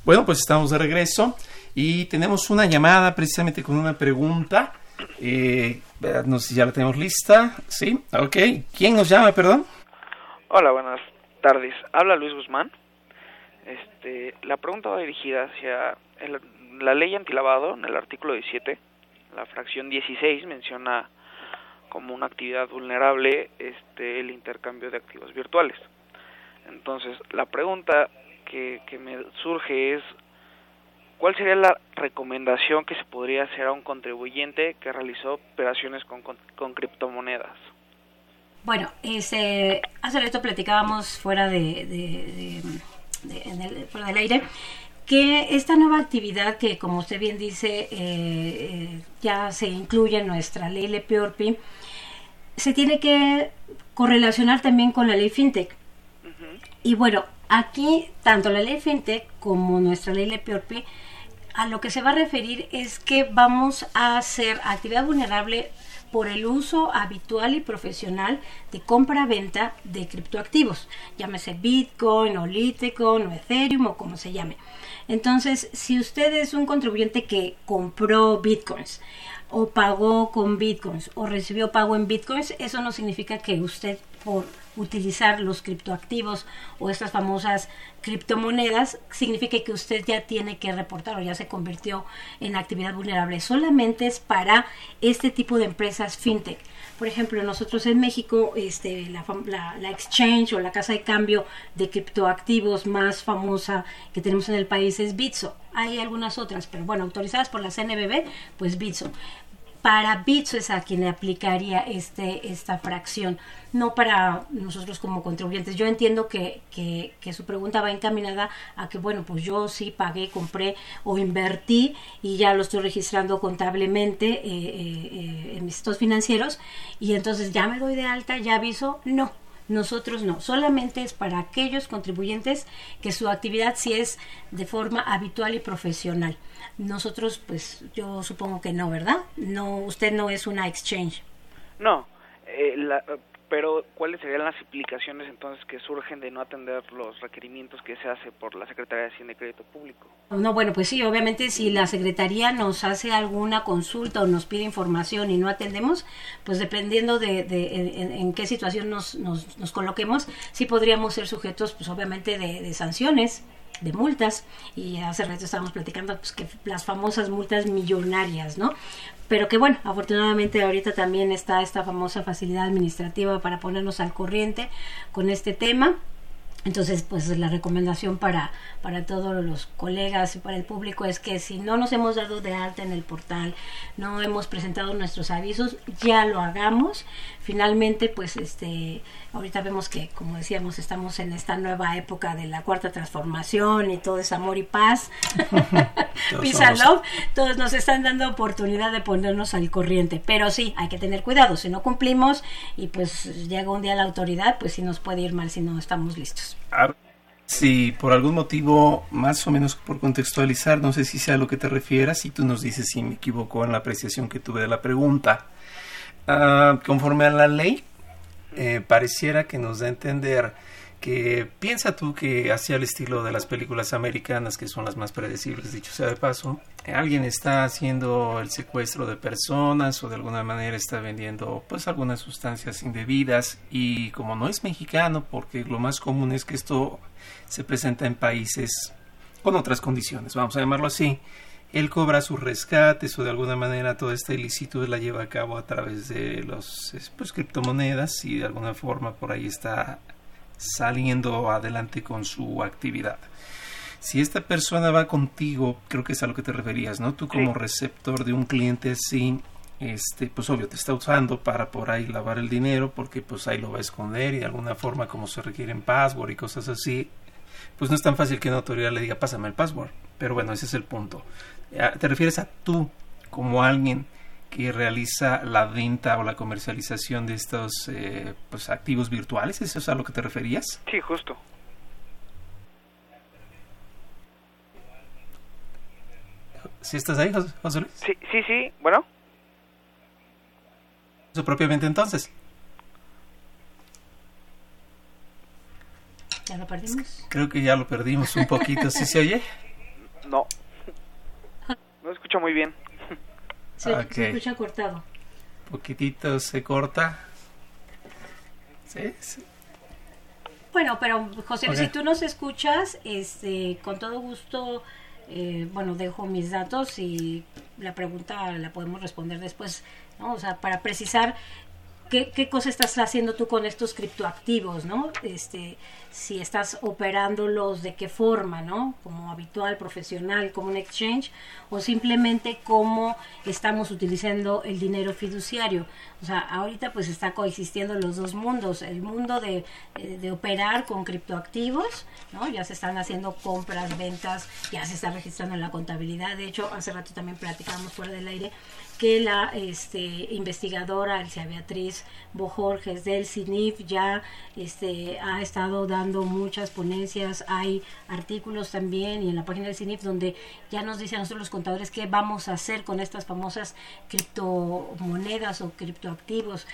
Bueno, pues estamos de regreso y tenemos una llamada precisamente con una pregunta. Eh, no sé si ya la tenemos lista. Sí, ok. ¿Quién nos llama, perdón? Hola, buenas tardes. Habla Luis Guzmán. Este, la pregunta va dirigida hacia el, la ley antilavado en el artículo 17 la fracción 16 menciona como una actividad vulnerable este el intercambio de activos virtuales. Entonces, la pregunta que, que me surge es ¿cuál sería la recomendación que se podría hacer a un contribuyente que realizó operaciones con, con, criptomonedas? Bueno, ese, hace rato platicábamos fuera de, de, de, en el, fuera del aire que esta nueva actividad que como usted bien dice eh, eh, ya se incluye en nuestra ley LPORPI se tiene que correlacionar también con la ley FinTech. Y bueno, aquí tanto la ley FinTech como nuestra ley LPORPI a lo que se va a referir es que vamos a hacer actividad vulnerable por el uso habitual y profesional de compra-venta de criptoactivos, llámese Bitcoin o Litecoin o Ethereum o como se llame. Entonces, si usted es un contribuyente que compró Bitcoins o pagó con Bitcoins o recibió pago en Bitcoins, eso no significa que usted por utilizar los criptoactivos o estas famosas criptomonedas, significa que usted ya tiene que reportar o ya se convirtió en actividad vulnerable. Solamente es para este tipo de empresas fintech. Por ejemplo, nosotros en México, este, la, la, la exchange o la casa de cambio de criptoactivos más famosa que tenemos en el país es Bitso. Hay algunas otras, pero bueno, autorizadas por la CNBB, pues Bitso para Bitso es a quien le aplicaría este, esta fracción, no para nosotros como contribuyentes. Yo entiendo que, que, que, su pregunta va encaminada a que, bueno, pues yo sí pagué, compré o invertí y ya lo estoy registrando contablemente eh, eh, eh, en mis estados financieros y entonces ya me doy de alta, ya aviso. No, nosotros no, solamente es para aquellos contribuyentes que su actividad sí es de forma habitual y profesional. Nosotros, pues yo supongo que no, ¿verdad? No, usted no es una exchange. No, eh, la, pero ¿cuáles serían las implicaciones entonces que surgen de no atender los requerimientos que se hace por la Secretaría de Hacienda y Crédito Público? No, bueno, pues sí, obviamente si la Secretaría nos hace alguna consulta o nos pide información y no atendemos, pues dependiendo de, de en, qué situación nos, nos, nos, coloquemos, sí podríamos ser sujetos, pues obviamente de sanciones de multas y hace rato estábamos platicando pues que las famosas multas millonarias, ¿no? Pero que bueno, afortunadamente ahorita también está esta famosa facilidad administrativa para ponernos al corriente con este tema. Entonces, pues la recomendación para, para todos los colegas y para el público es que si no nos hemos dado de alta en el portal, no hemos presentado nuestros avisos, ya lo hagamos. Finalmente, pues este, ahorita vemos que, como decíamos, estamos en esta nueva época de la cuarta transformación y todo es amor y paz. <laughs> Peace and love. Todos nos están dando oportunidad de ponernos al corriente. Pero sí, hay que tener cuidado. Si no cumplimos y pues llega un día la autoridad, pues sí nos puede ir mal si no estamos listos. Si por algún motivo, más o menos por contextualizar, no sé si sea lo que te refieras, y tú nos dices si me equivoco en la apreciación que tuve de la pregunta. Uh, conforme a la ley, eh, pareciera que nos da a entender que piensa tú que hacia el estilo de las películas americanas, que son las más predecibles, dicho sea de paso, alguien está haciendo el secuestro de personas o de alguna manera está vendiendo pues algunas sustancias indebidas y como no es mexicano, porque lo más común es que esto se presenta en países con otras condiciones, vamos a llamarlo así, él cobra sus rescates o de alguna manera toda esta ilicitud la lleva a cabo a través de los pues, criptomonedas y de alguna forma por ahí está saliendo adelante con su actividad. Si esta persona va contigo, creo que es a lo que te referías, ¿no? Tú como sí. receptor de un cliente así, este, pues obvio te está usando para por ahí lavar el dinero porque pues ahí lo va a esconder y de alguna forma como se requieren password y cosas así, pues no es tan fácil que una autoridad le diga pásame el password. Pero bueno, ese es el punto. Te refieres a tú como alguien que realiza la venta o la comercialización de estos eh, pues, activos virtuales. ¿Eso es a lo que te referías? Sí, justo. ¿Sí estás ahí, José Luis? Sí, sí, sí. Bueno. Eso propiamente entonces. ¿Ya lo perdimos? Creo que ya lo perdimos un poquito. ¿Sí se oye? No. No escucho muy bien. Se, okay. se escucha cortado. Poquitito se corta. ¿Sí? sí. Bueno, pero José, okay. si tú nos escuchas, este, con todo gusto, eh, bueno, dejo mis datos y la pregunta la podemos responder después, ¿no? O sea, para precisar qué, qué cosa estás haciendo tú con estos criptoactivos, ¿no? Este, si estás operándolos de qué forma, ¿no? Como habitual, profesional, como un exchange, o simplemente cómo estamos utilizando el dinero fiduciario. O sea, ahorita pues está coexistiendo los dos mundos, el mundo de, eh, de operar con criptoactivos, ¿no? Ya se están haciendo compras, ventas, ya se está registrando en la contabilidad. De hecho, hace rato también platicábamos fuera del aire que la este, investigadora Elsia Beatriz Bojorges del CINIF ya este, ha estado dando muchas ponencias, hay artículos también y en la página del CINIF donde ya nos dicen a nosotros los contadores qué vamos a hacer con estas famosas criptomonedas o criptoactivos.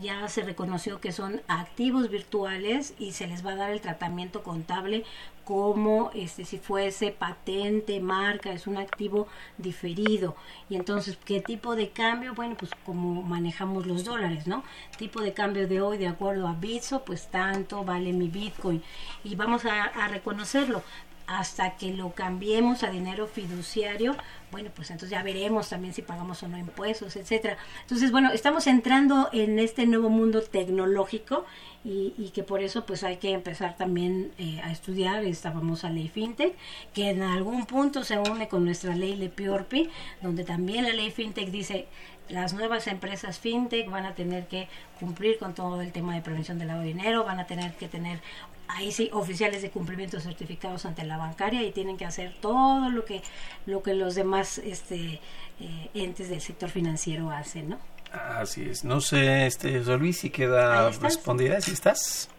Ya se reconoció que son activos virtuales y se les va a dar el tratamiento contable como este si fuese patente, marca, es un activo diferido. Y entonces, ¿qué tipo de cambio? Bueno, pues como manejamos los dólares, ¿no? Tipo de cambio de hoy de acuerdo a Bitso, pues tanto vale mi Bitcoin y vamos a, a reconocerlo hasta que lo cambiemos a dinero fiduciario, bueno, pues entonces ya veremos también si pagamos o no impuestos, etcétera. Entonces, bueno, estamos entrando en este nuevo mundo tecnológico y, que por eso pues hay que empezar también eh, a estudiar esta famosa ley FinTech, que en algún punto se une con nuestra ley LePiorpi, donde también la ley FinTech dice las nuevas empresas fintech van a tener que cumplir con todo el tema de prevención del lavado de dinero, van a tener que tener ahí sí oficiales de cumplimiento certificados ante la bancaria y tienen que hacer todo lo que lo que los demás este eh, entes del sector financiero hacen, ¿no? Así es. No sé, este Luis, si queda respondida, si estás.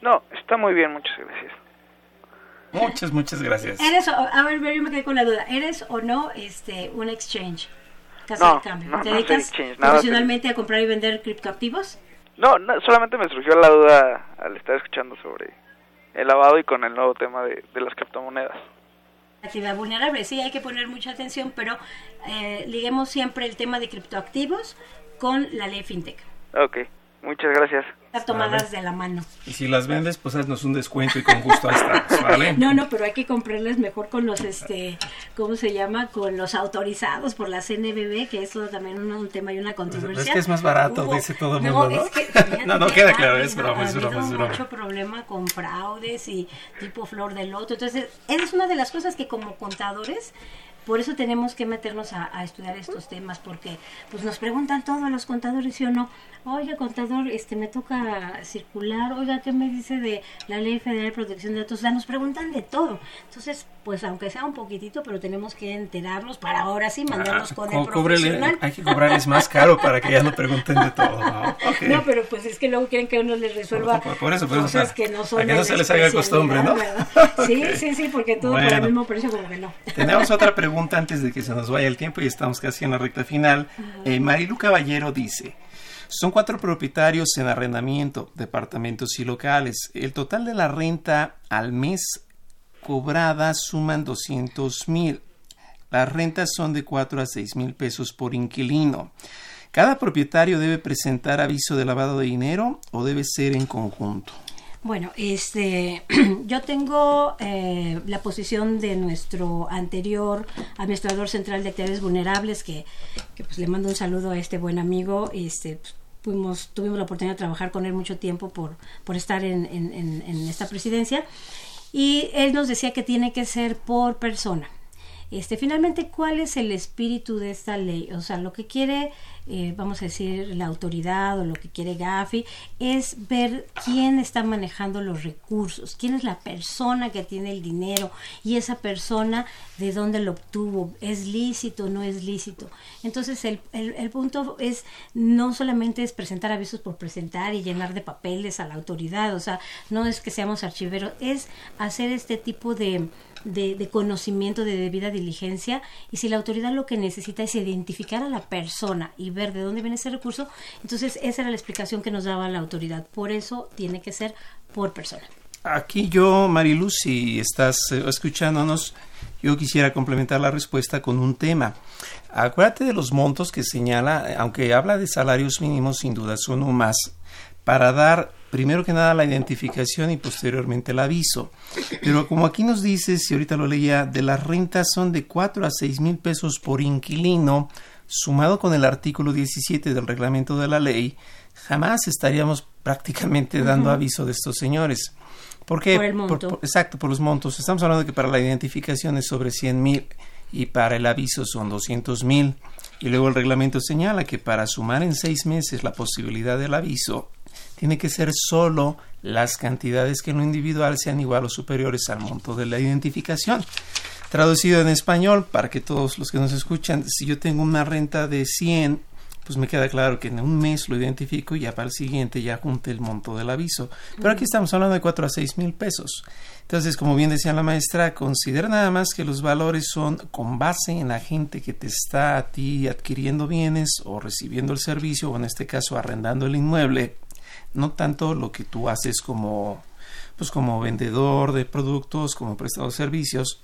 No, está muy bien, muchas gracias. Muchas, muchas gracias. ¿Eres, a ver, yo me quedé con la duda. ¿Eres o no este un exchange? Casa no, de cambio. No, ¿Te dedicas profesionalmente a comprar y vender criptoactivos? No, no, solamente me surgió la duda al estar escuchando sobre el lavado y con el nuevo tema de, de las criptomonedas. Actividad vulnerable, sí, hay que poner mucha atención, pero eh, liguemos siempre el tema de criptoactivos con la ley FinTech. Ok, muchas gracias. Las tomadas de la mano. Y si las vendes, pues haznos un descuento y con gusto ahí estamos, ¿vale? <laughs> No, no, pero hay que comprarlas mejor con los, este, ¿cómo se llama? Con los autorizados por la CNBB, que es también un, tema y una controversia. Es que es más barato, dice todo el mundo, ¿no? Es que, <laughs> no, no, queda claro, es broma, es broma, es broma. mucho problema con fraudes y tipo flor de loto. Entonces, es una de las cosas que como contadores por eso tenemos que meternos a, estudiar estos temas, porque pues nos preguntan todos los contadores, ¿sí o no? Oiga, contador, este me toca circular, oiga, ¿qué me dice de la Ley Federal de Protección de Datos? O sea, nos preguntan de todo. Entonces, pues aunque sea un poquitito, pero tenemos que enterarnos para ahora sí mandarnos ah, con el profesional. hay que cobrarles más caro para que ya no pregunten de todo, ¿no? No, pero pues es que luego quieren que uno les resuelva por, eso, cosas que no son a que no se les haga costumbre, ¿no? Sí, <laughs> sí, sí, porque todo por el mismo precio como que no. Tenemos otra pregunta pregunta antes de que se nos vaya el tiempo y estamos casi en la recta final. Eh, Marilu Caballero dice, son cuatro propietarios en arrendamiento, departamentos y locales. El total de la renta al mes cobrada suman 200 mil. Las rentas son de 4 a 6 mil pesos por inquilino. ¿Cada propietario debe presentar aviso de lavado de dinero o debe ser en conjunto? Bueno, este, <clears throat> yo tengo eh, la posición de nuestro anterior administrador central de actividades vulnerables, que, pues le mando un saludo a este buen amigo. Este, pues, tuvimos la oportunidad de trabajar con él mucho tiempo por, por estar en, en esta presidencia. Y él nos decía que tiene que ser por persona. Este, finalmente, ¿cuál es el espíritu de esta ley? O sea, lo que quiere eh, vamos a decir, la autoridad o lo que quiere Gafi, es ver quién está manejando los recursos, quién es la persona que tiene el dinero y esa persona de dónde lo obtuvo, es lícito no es lícito. Entonces el, el, punto es no solamente es presentar avisos por presentar y llenar de papeles a la autoridad, o sea, no es que seamos archiveros, es hacer este tipo de, de, conocimiento, de debida diligencia, y si la autoridad lo que necesita es identificar a la persona y ver de dónde viene ese recurso. Entonces, esa era la explicación que nos daba la autoridad. Por eso tiene que ser por persona. Aquí yo, Mariluz, si estás eh, escuchándonos, yo quisiera complementar la respuesta con un tema. Acuérdate de los montos que señala, aunque habla de salarios mínimos, sin duda son más, para dar primero que nada la identificación y posteriormente el aviso. Pero como aquí nos dice, si ahorita lo leía, de las rentas son de 4 a 6 mil pesos por inquilino, sumado con el artículo 17 del reglamento de la ley, jamás estaríamos prácticamente dando aviso de estos señores. ¿Por qué? Por el monto. exacto, por los montos. Estamos hablando de que para la identificación es sobre 100 mil y para el aviso son 200 mil. Y luego el reglamento señala que para sumar en seis meses la posibilidad del aviso, tiene que ser solo las cantidades que en lo individual sean igual o superiores al monto de la identificación. Traducido en español, para que todos los que nos escuchan, si yo tengo una renta de 100, pues me queda claro que en un mes lo identifico y ya para el siguiente ya junte el monto del aviso. Pero aquí estamos hablando de 4 a 6 mil pesos. Entonces, como bien decía la maestra, considera nada más que los valores son con base en la gente que te está a ti adquiriendo bienes o recibiendo el servicio o en este caso arrendando el inmueble, no tanto lo que tú haces como pues como vendedor de productos, como prestador de servicios,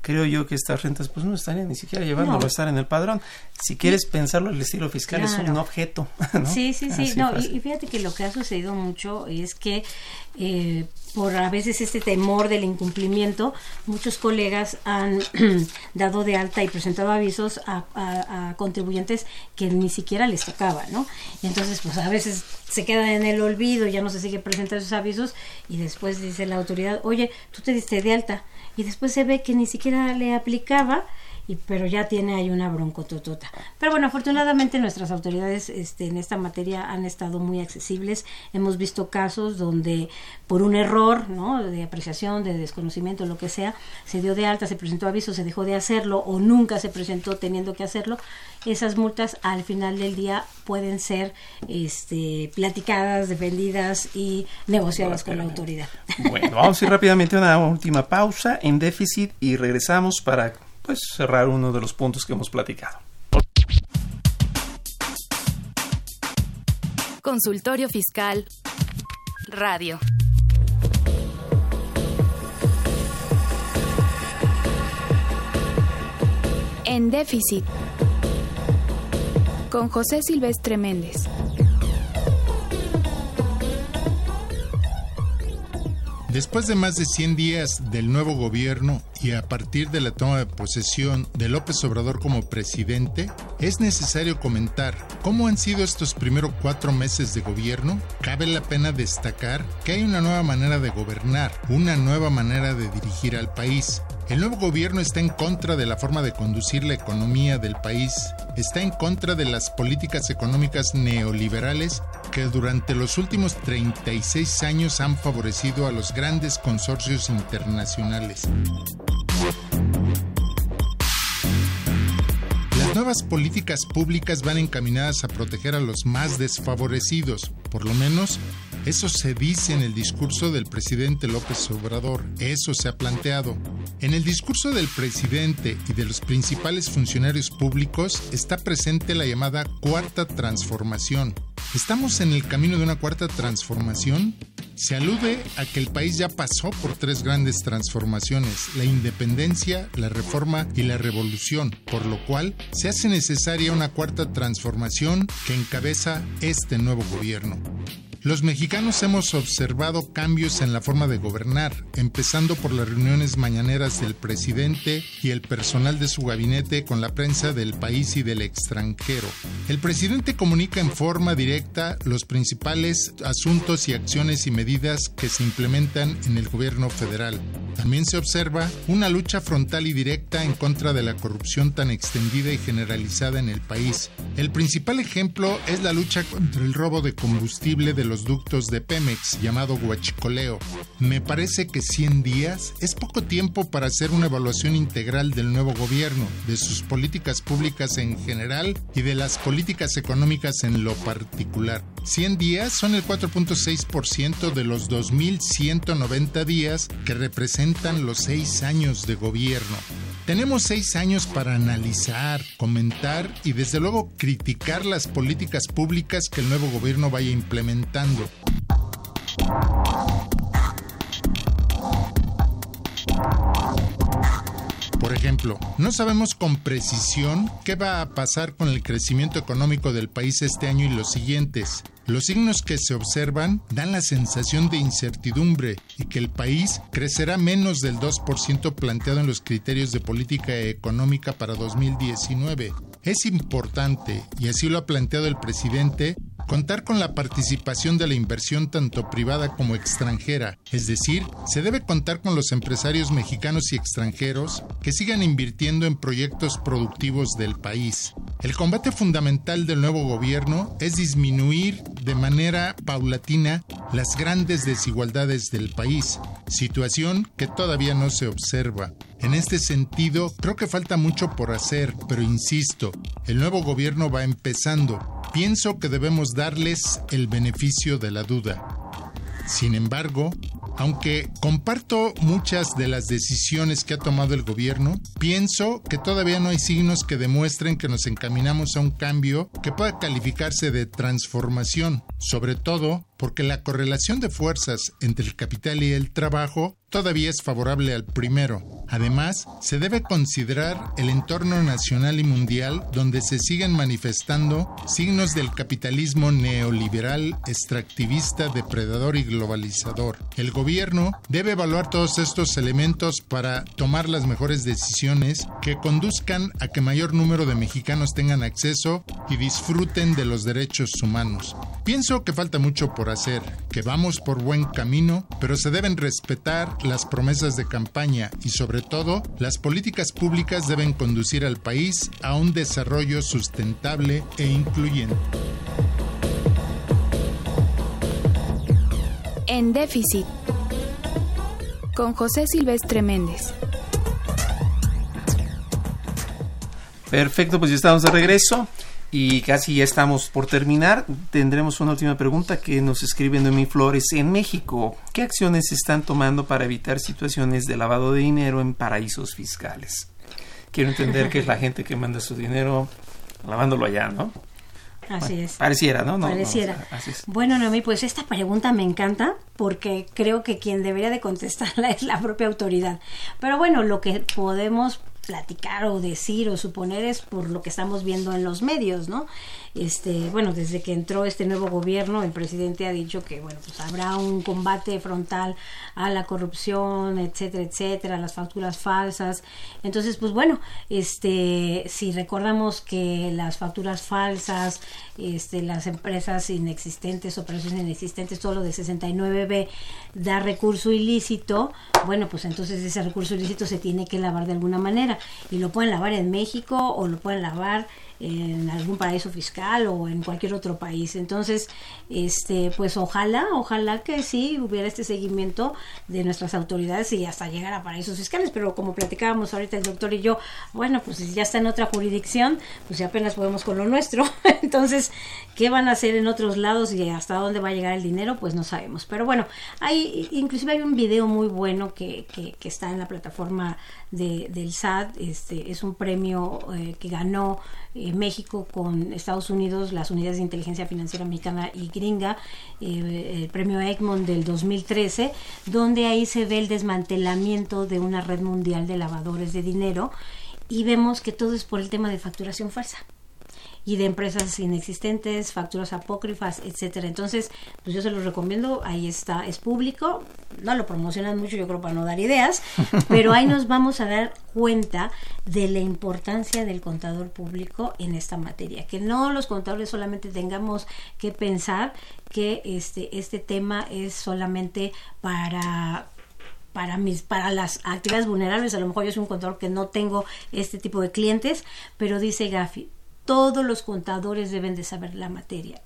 creo yo que estas rentas pues no estarían ni siquiera llevándolo a estar en el padrón. Si quieres pensarlo, el estilo fiscal es un objeto. <laughs> Sí, sí, sí. no, y, fíjate que lo que ha sucedido mucho es que eh, por a veces este temor del incumplimiento, muchos colegas han <clears throat> dado de alta y presentado avisos a, a, contribuyentes que ni siquiera les tocaba, ¿no? Y entonces, pues a veces se queda en el olvido, ya no se sigue presentando esos avisos y después dice la autoridad, oye, tú te diste de alta y después se ve que ni siquiera le aplicaba y pero ya tiene ahí una broncototota. Pero bueno, afortunadamente nuestras autoridades este, en esta materia han estado muy accesibles. Hemos visto casos donde por un error, ¿no? de apreciación, de desconocimiento, lo que sea, se dio de alta, se presentó aviso, se dejó de hacerlo o nunca se presentó teniendo que hacerlo. Esas multas al final del día pueden ser este, platicadas, defendidas y negociadas con la autoridad. Bueno, vamos a ir rápidamente a una última pausa en déficit y regresamos para pues cerrar uno de los puntos que hemos platicado. Consultorio Fiscal Radio. En déficit. Con José Silvestre Méndez. Después de más de 100 días del nuevo gobierno y a partir de la toma de posesión de López Obrador como presidente, es necesario comentar cómo han sido estos primeros cuatro meses de gobierno. Cabe la pena destacar que hay una nueva manera de gobernar, una nueva manera de dirigir al país. El nuevo gobierno está en contra de la forma de conducir la economía del país, está en contra de las políticas económicas neoliberales durante los últimos 36 años han favorecido a los grandes consorcios internacionales. Las nuevas políticas públicas van encaminadas a proteger a los más desfavorecidos, por lo menos eso se dice en el discurso del presidente López Obrador, eso se ha planteado. En el discurso del presidente y de los principales funcionarios públicos está presente la llamada cuarta transformación. ¿Estamos en el camino de una cuarta transformación? Se alude a que el país ya pasó por tres grandes transformaciones, la independencia, la reforma y la revolución, por lo cual se hace necesaria una cuarta transformación que encabeza este nuevo gobierno. Los mexicanos hemos observado cambios en la forma de gobernar, empezando por las reuniones mañaneras del presidente y el personal de su gabinete con la prensa del país y del extranjero. El presidente comunica en forma directa los principales asuntos y acciones y medidas que se implementan en el gobierno federal. También se observa una lucha frontal y directa en contra de la corrupción tan extendida y generalizada en el país. El principal ejemplo es la lucha contra el robo de combustible de los ductos de Pemex llamado Huachicoleo. Me parece que 100 días es poco tiempo para hacer una evaluación integral del nuevo gobierno, de sus políticas públicas en general y de las políticas económicas en lo particular. 100 días son el 4.6% de los 2.190 días que representan los 6 años de gobierno. Tenemos 6 años para analizar, comentar y desde luego criticar las políticas públicas que el nuevo gobierno vaya implementando. Por ejemplo, no sabemos con precisión qué va a pasar con el crecimiento económico del país este año y los siguientes. Los signos que se observan dan la sensación de incertidumbre y que el país crecerá menos del 2% planteado en los criterios de política económica para 2019. Es importante, y así lo ha planteado el presidente, contar con la participación de la inversión tanto privada como extranjera, es decir, se debe contar con los empresarios mexicanos y extranjeros que sigan invirtiendo en proyectos productivos del país. El combate fundamental del nuevo gobierno es disminuir de manera paulatina las grandes desigualdades del país. situación que todavía no se observa. En este sentido, creo que falta mucho por hacer, pero insisto, el nuevo gobierno va empezando. Pienso que debemos darles el beneficio de la duda. Sin embargo, aunque comparto muchas de las decisiones que ha tomado el gobierno, pienso que todavía no hay signos que demuestren que nos encaminamos a un cambio que pueda calificarse de transformación, sobre todo porque la correlación de fuerzas entre el capital y el trabajo todavía es favorable al primero. Además, se debe considerar el entorno nacional y mundial donde se siguen manifestando signos del capitalismo neoliberal, extractivista, depredador y globalizador. El gobierno debe evaluar todos estos elementos para tomar las mejores decisiones que conduzcan a que mayor número de mexicanos tengan acceso y disfruten de los derechos humanos. Pienso que falta mucho por hacer, que vamos por buen camino, pero se deben respetar las promesas de campaña y sobre todo las políticas públicas deben conducir al país a un desarrollo sustentable e incluyente. En déficit con José Silvestre Méndez. Perfecto, pues ya estamos de regreso. Y casi ya estamos por terminar. Tendremos una última pregunta que nos escribe Noemí Flores. En México, ¿qué acciones se están tomando para evitar situaciones de lavado de dinero en paraísos fiscales? Quiero entender que es la gente que manda su dinero lavándolo allá, ¿no? Así es. Pareciera, ¿no? no pareciera. No, así es. Bueno, Noemí, pues esta pregunta me encanta porque creo que quien debería de contestarla <laughs> es la propia autoridad. Pero bueno, lo que podemos platicar o decir o suponer es por lo que estamos viendo en los medios, ¿no? Este, bueno, desde que entró este nuevo gobierno, el presidente ha dicho que, bueno, pues habrá un combate frontal a la corrupción, etcétera, etcétera, las facturas falsas. Entonces, pues bueno, este, si recordamos que las facturas falsas, este, las empresas inexistentes, operaciones inexistentes, todo lo de 69B da recurso ilícito, bueno, pues entonces ese recurso ilícito se tiene que lavar de alguna manera y lo pueden lavar en México o lo pueden lavar en algún paraíso fiscal o en cualquier otro país. Entonces, este, pues ojalá, ojalá que sí hubiera este seguimiento de nuestras autoridades y hasta llegar a paraísos fiscales, pero como platicábamos ahorita el doctor y yo, bueno, pues ya está en otra jurisdicción, pues ya apenas podemos con lo nuestro. <laughs> Entonces, ¿qué van a hacer en otros lados y hasta dónde va a llegar el dinero? Pues no sabemos. Pero bueno, hay, inclusive hay un video muy bueno que, que, que está en la plataforma de, del SAT, este, es un premio eh, que ganó eh, México con Estados Unidos, las unidades de inteligencia financiera mexicana y gringa, eh, el premio Egmont del 2013, donde ahí se ve el desmantelamiento de una red mundial de lavadores de dinero y vemos que todo es por el tema de facturación falsa y de empresas inexistentes, facturas apócrifas, etcétera. Entonces, pues yo se los recomiendo, ahí está, es público, no lo promocionan mucho, yo creo para no dar ideas, <laughs> pero ahí nos vamos a dar cuenta de la importancia del contador público en esta materia, que no los contadores solamente tengamos que pensar que este este tema es solamente para para mis para las actividades vulnerables a lo mejor yo soy un contador que no tengo este tipo de clientes pero dice Gafi todos los contadores deben de saber la materia.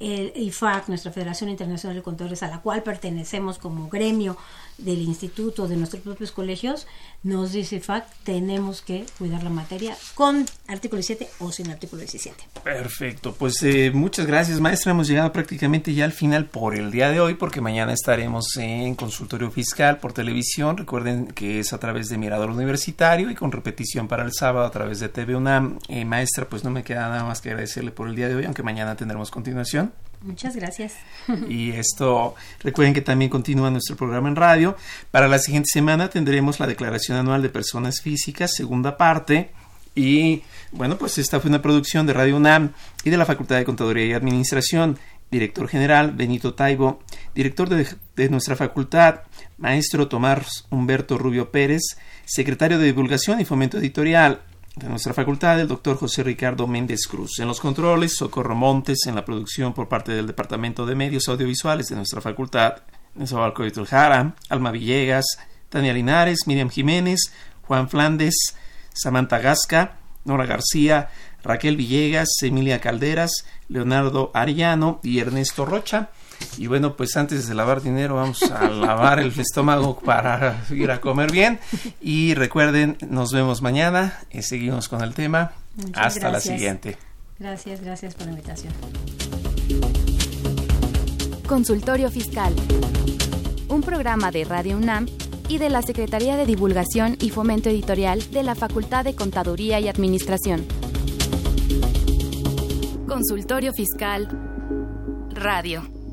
El IFAC, nuestra Federación Internacional de Contadores, a la cual pertenecemos como gremio del instituto, de nuestros propios colegios, nos dice IFAC, tenemos que cuidar la materia con artículo 17 o sin artículo 17. Perfecto, pues eh, muchas gracias maestra, hemos llegado prácticamente ya al final por el día de hoy, porque mañana estaremos en consultorio fiscal por televisión, recuerden que es a través de Mirador Universitario y con repetición para el sábado a través de TV UNAM. Eh, maestra, pues no me queda nada más que agradecerle por el día de hoy, aunque mañana tendremos continuación. Muchas gracias. <laughs> Y esto, recuerden que también continúa nuestro programa en radio. Para la siguiente semana tendremos la Declaración Anual de Personas Físicas, segunda parte. Y bueno, pues esta fue una producción de Radio UNAM y de la Facultad de Contaduría y Administración. Director general Benito Taibo, director de, de nuestra facultad, maestro Tomás Humberto Rubio Pérez, secretario de Divulgación y Fomento Editorial, de nuestra facultad, el doctor José Ricardo Méndez Cruz. En los controles, Socorro Montes, en la producción por parte del Departamento de Medios Audiovisuales de nuestra facultad, Nezahualco Jara, Alma Villegas, Tania Linares, Miriam Jiménez, Juan Flandes, Samantha Gasca, Nora García, Raquel Villegas, Emilia Calderas, Leonardo Arellano y Ernesto Rocha. Y bueno, pues antes de lavar dinero vamos a <laughs> lavar el estómago para ir a comer bien. Y recuerden, nos vemos mañana y seguimos con el tema. Muchas Hasta la siguiente. Gracias, gracias por la invitación. Consultorio Fiscal. Un programa de Radio UNAM y de la Secretaría de Divulgación y Fomento Editorial de la Facultad de Contaduría y Administración. Consultorio Fiscal Radio.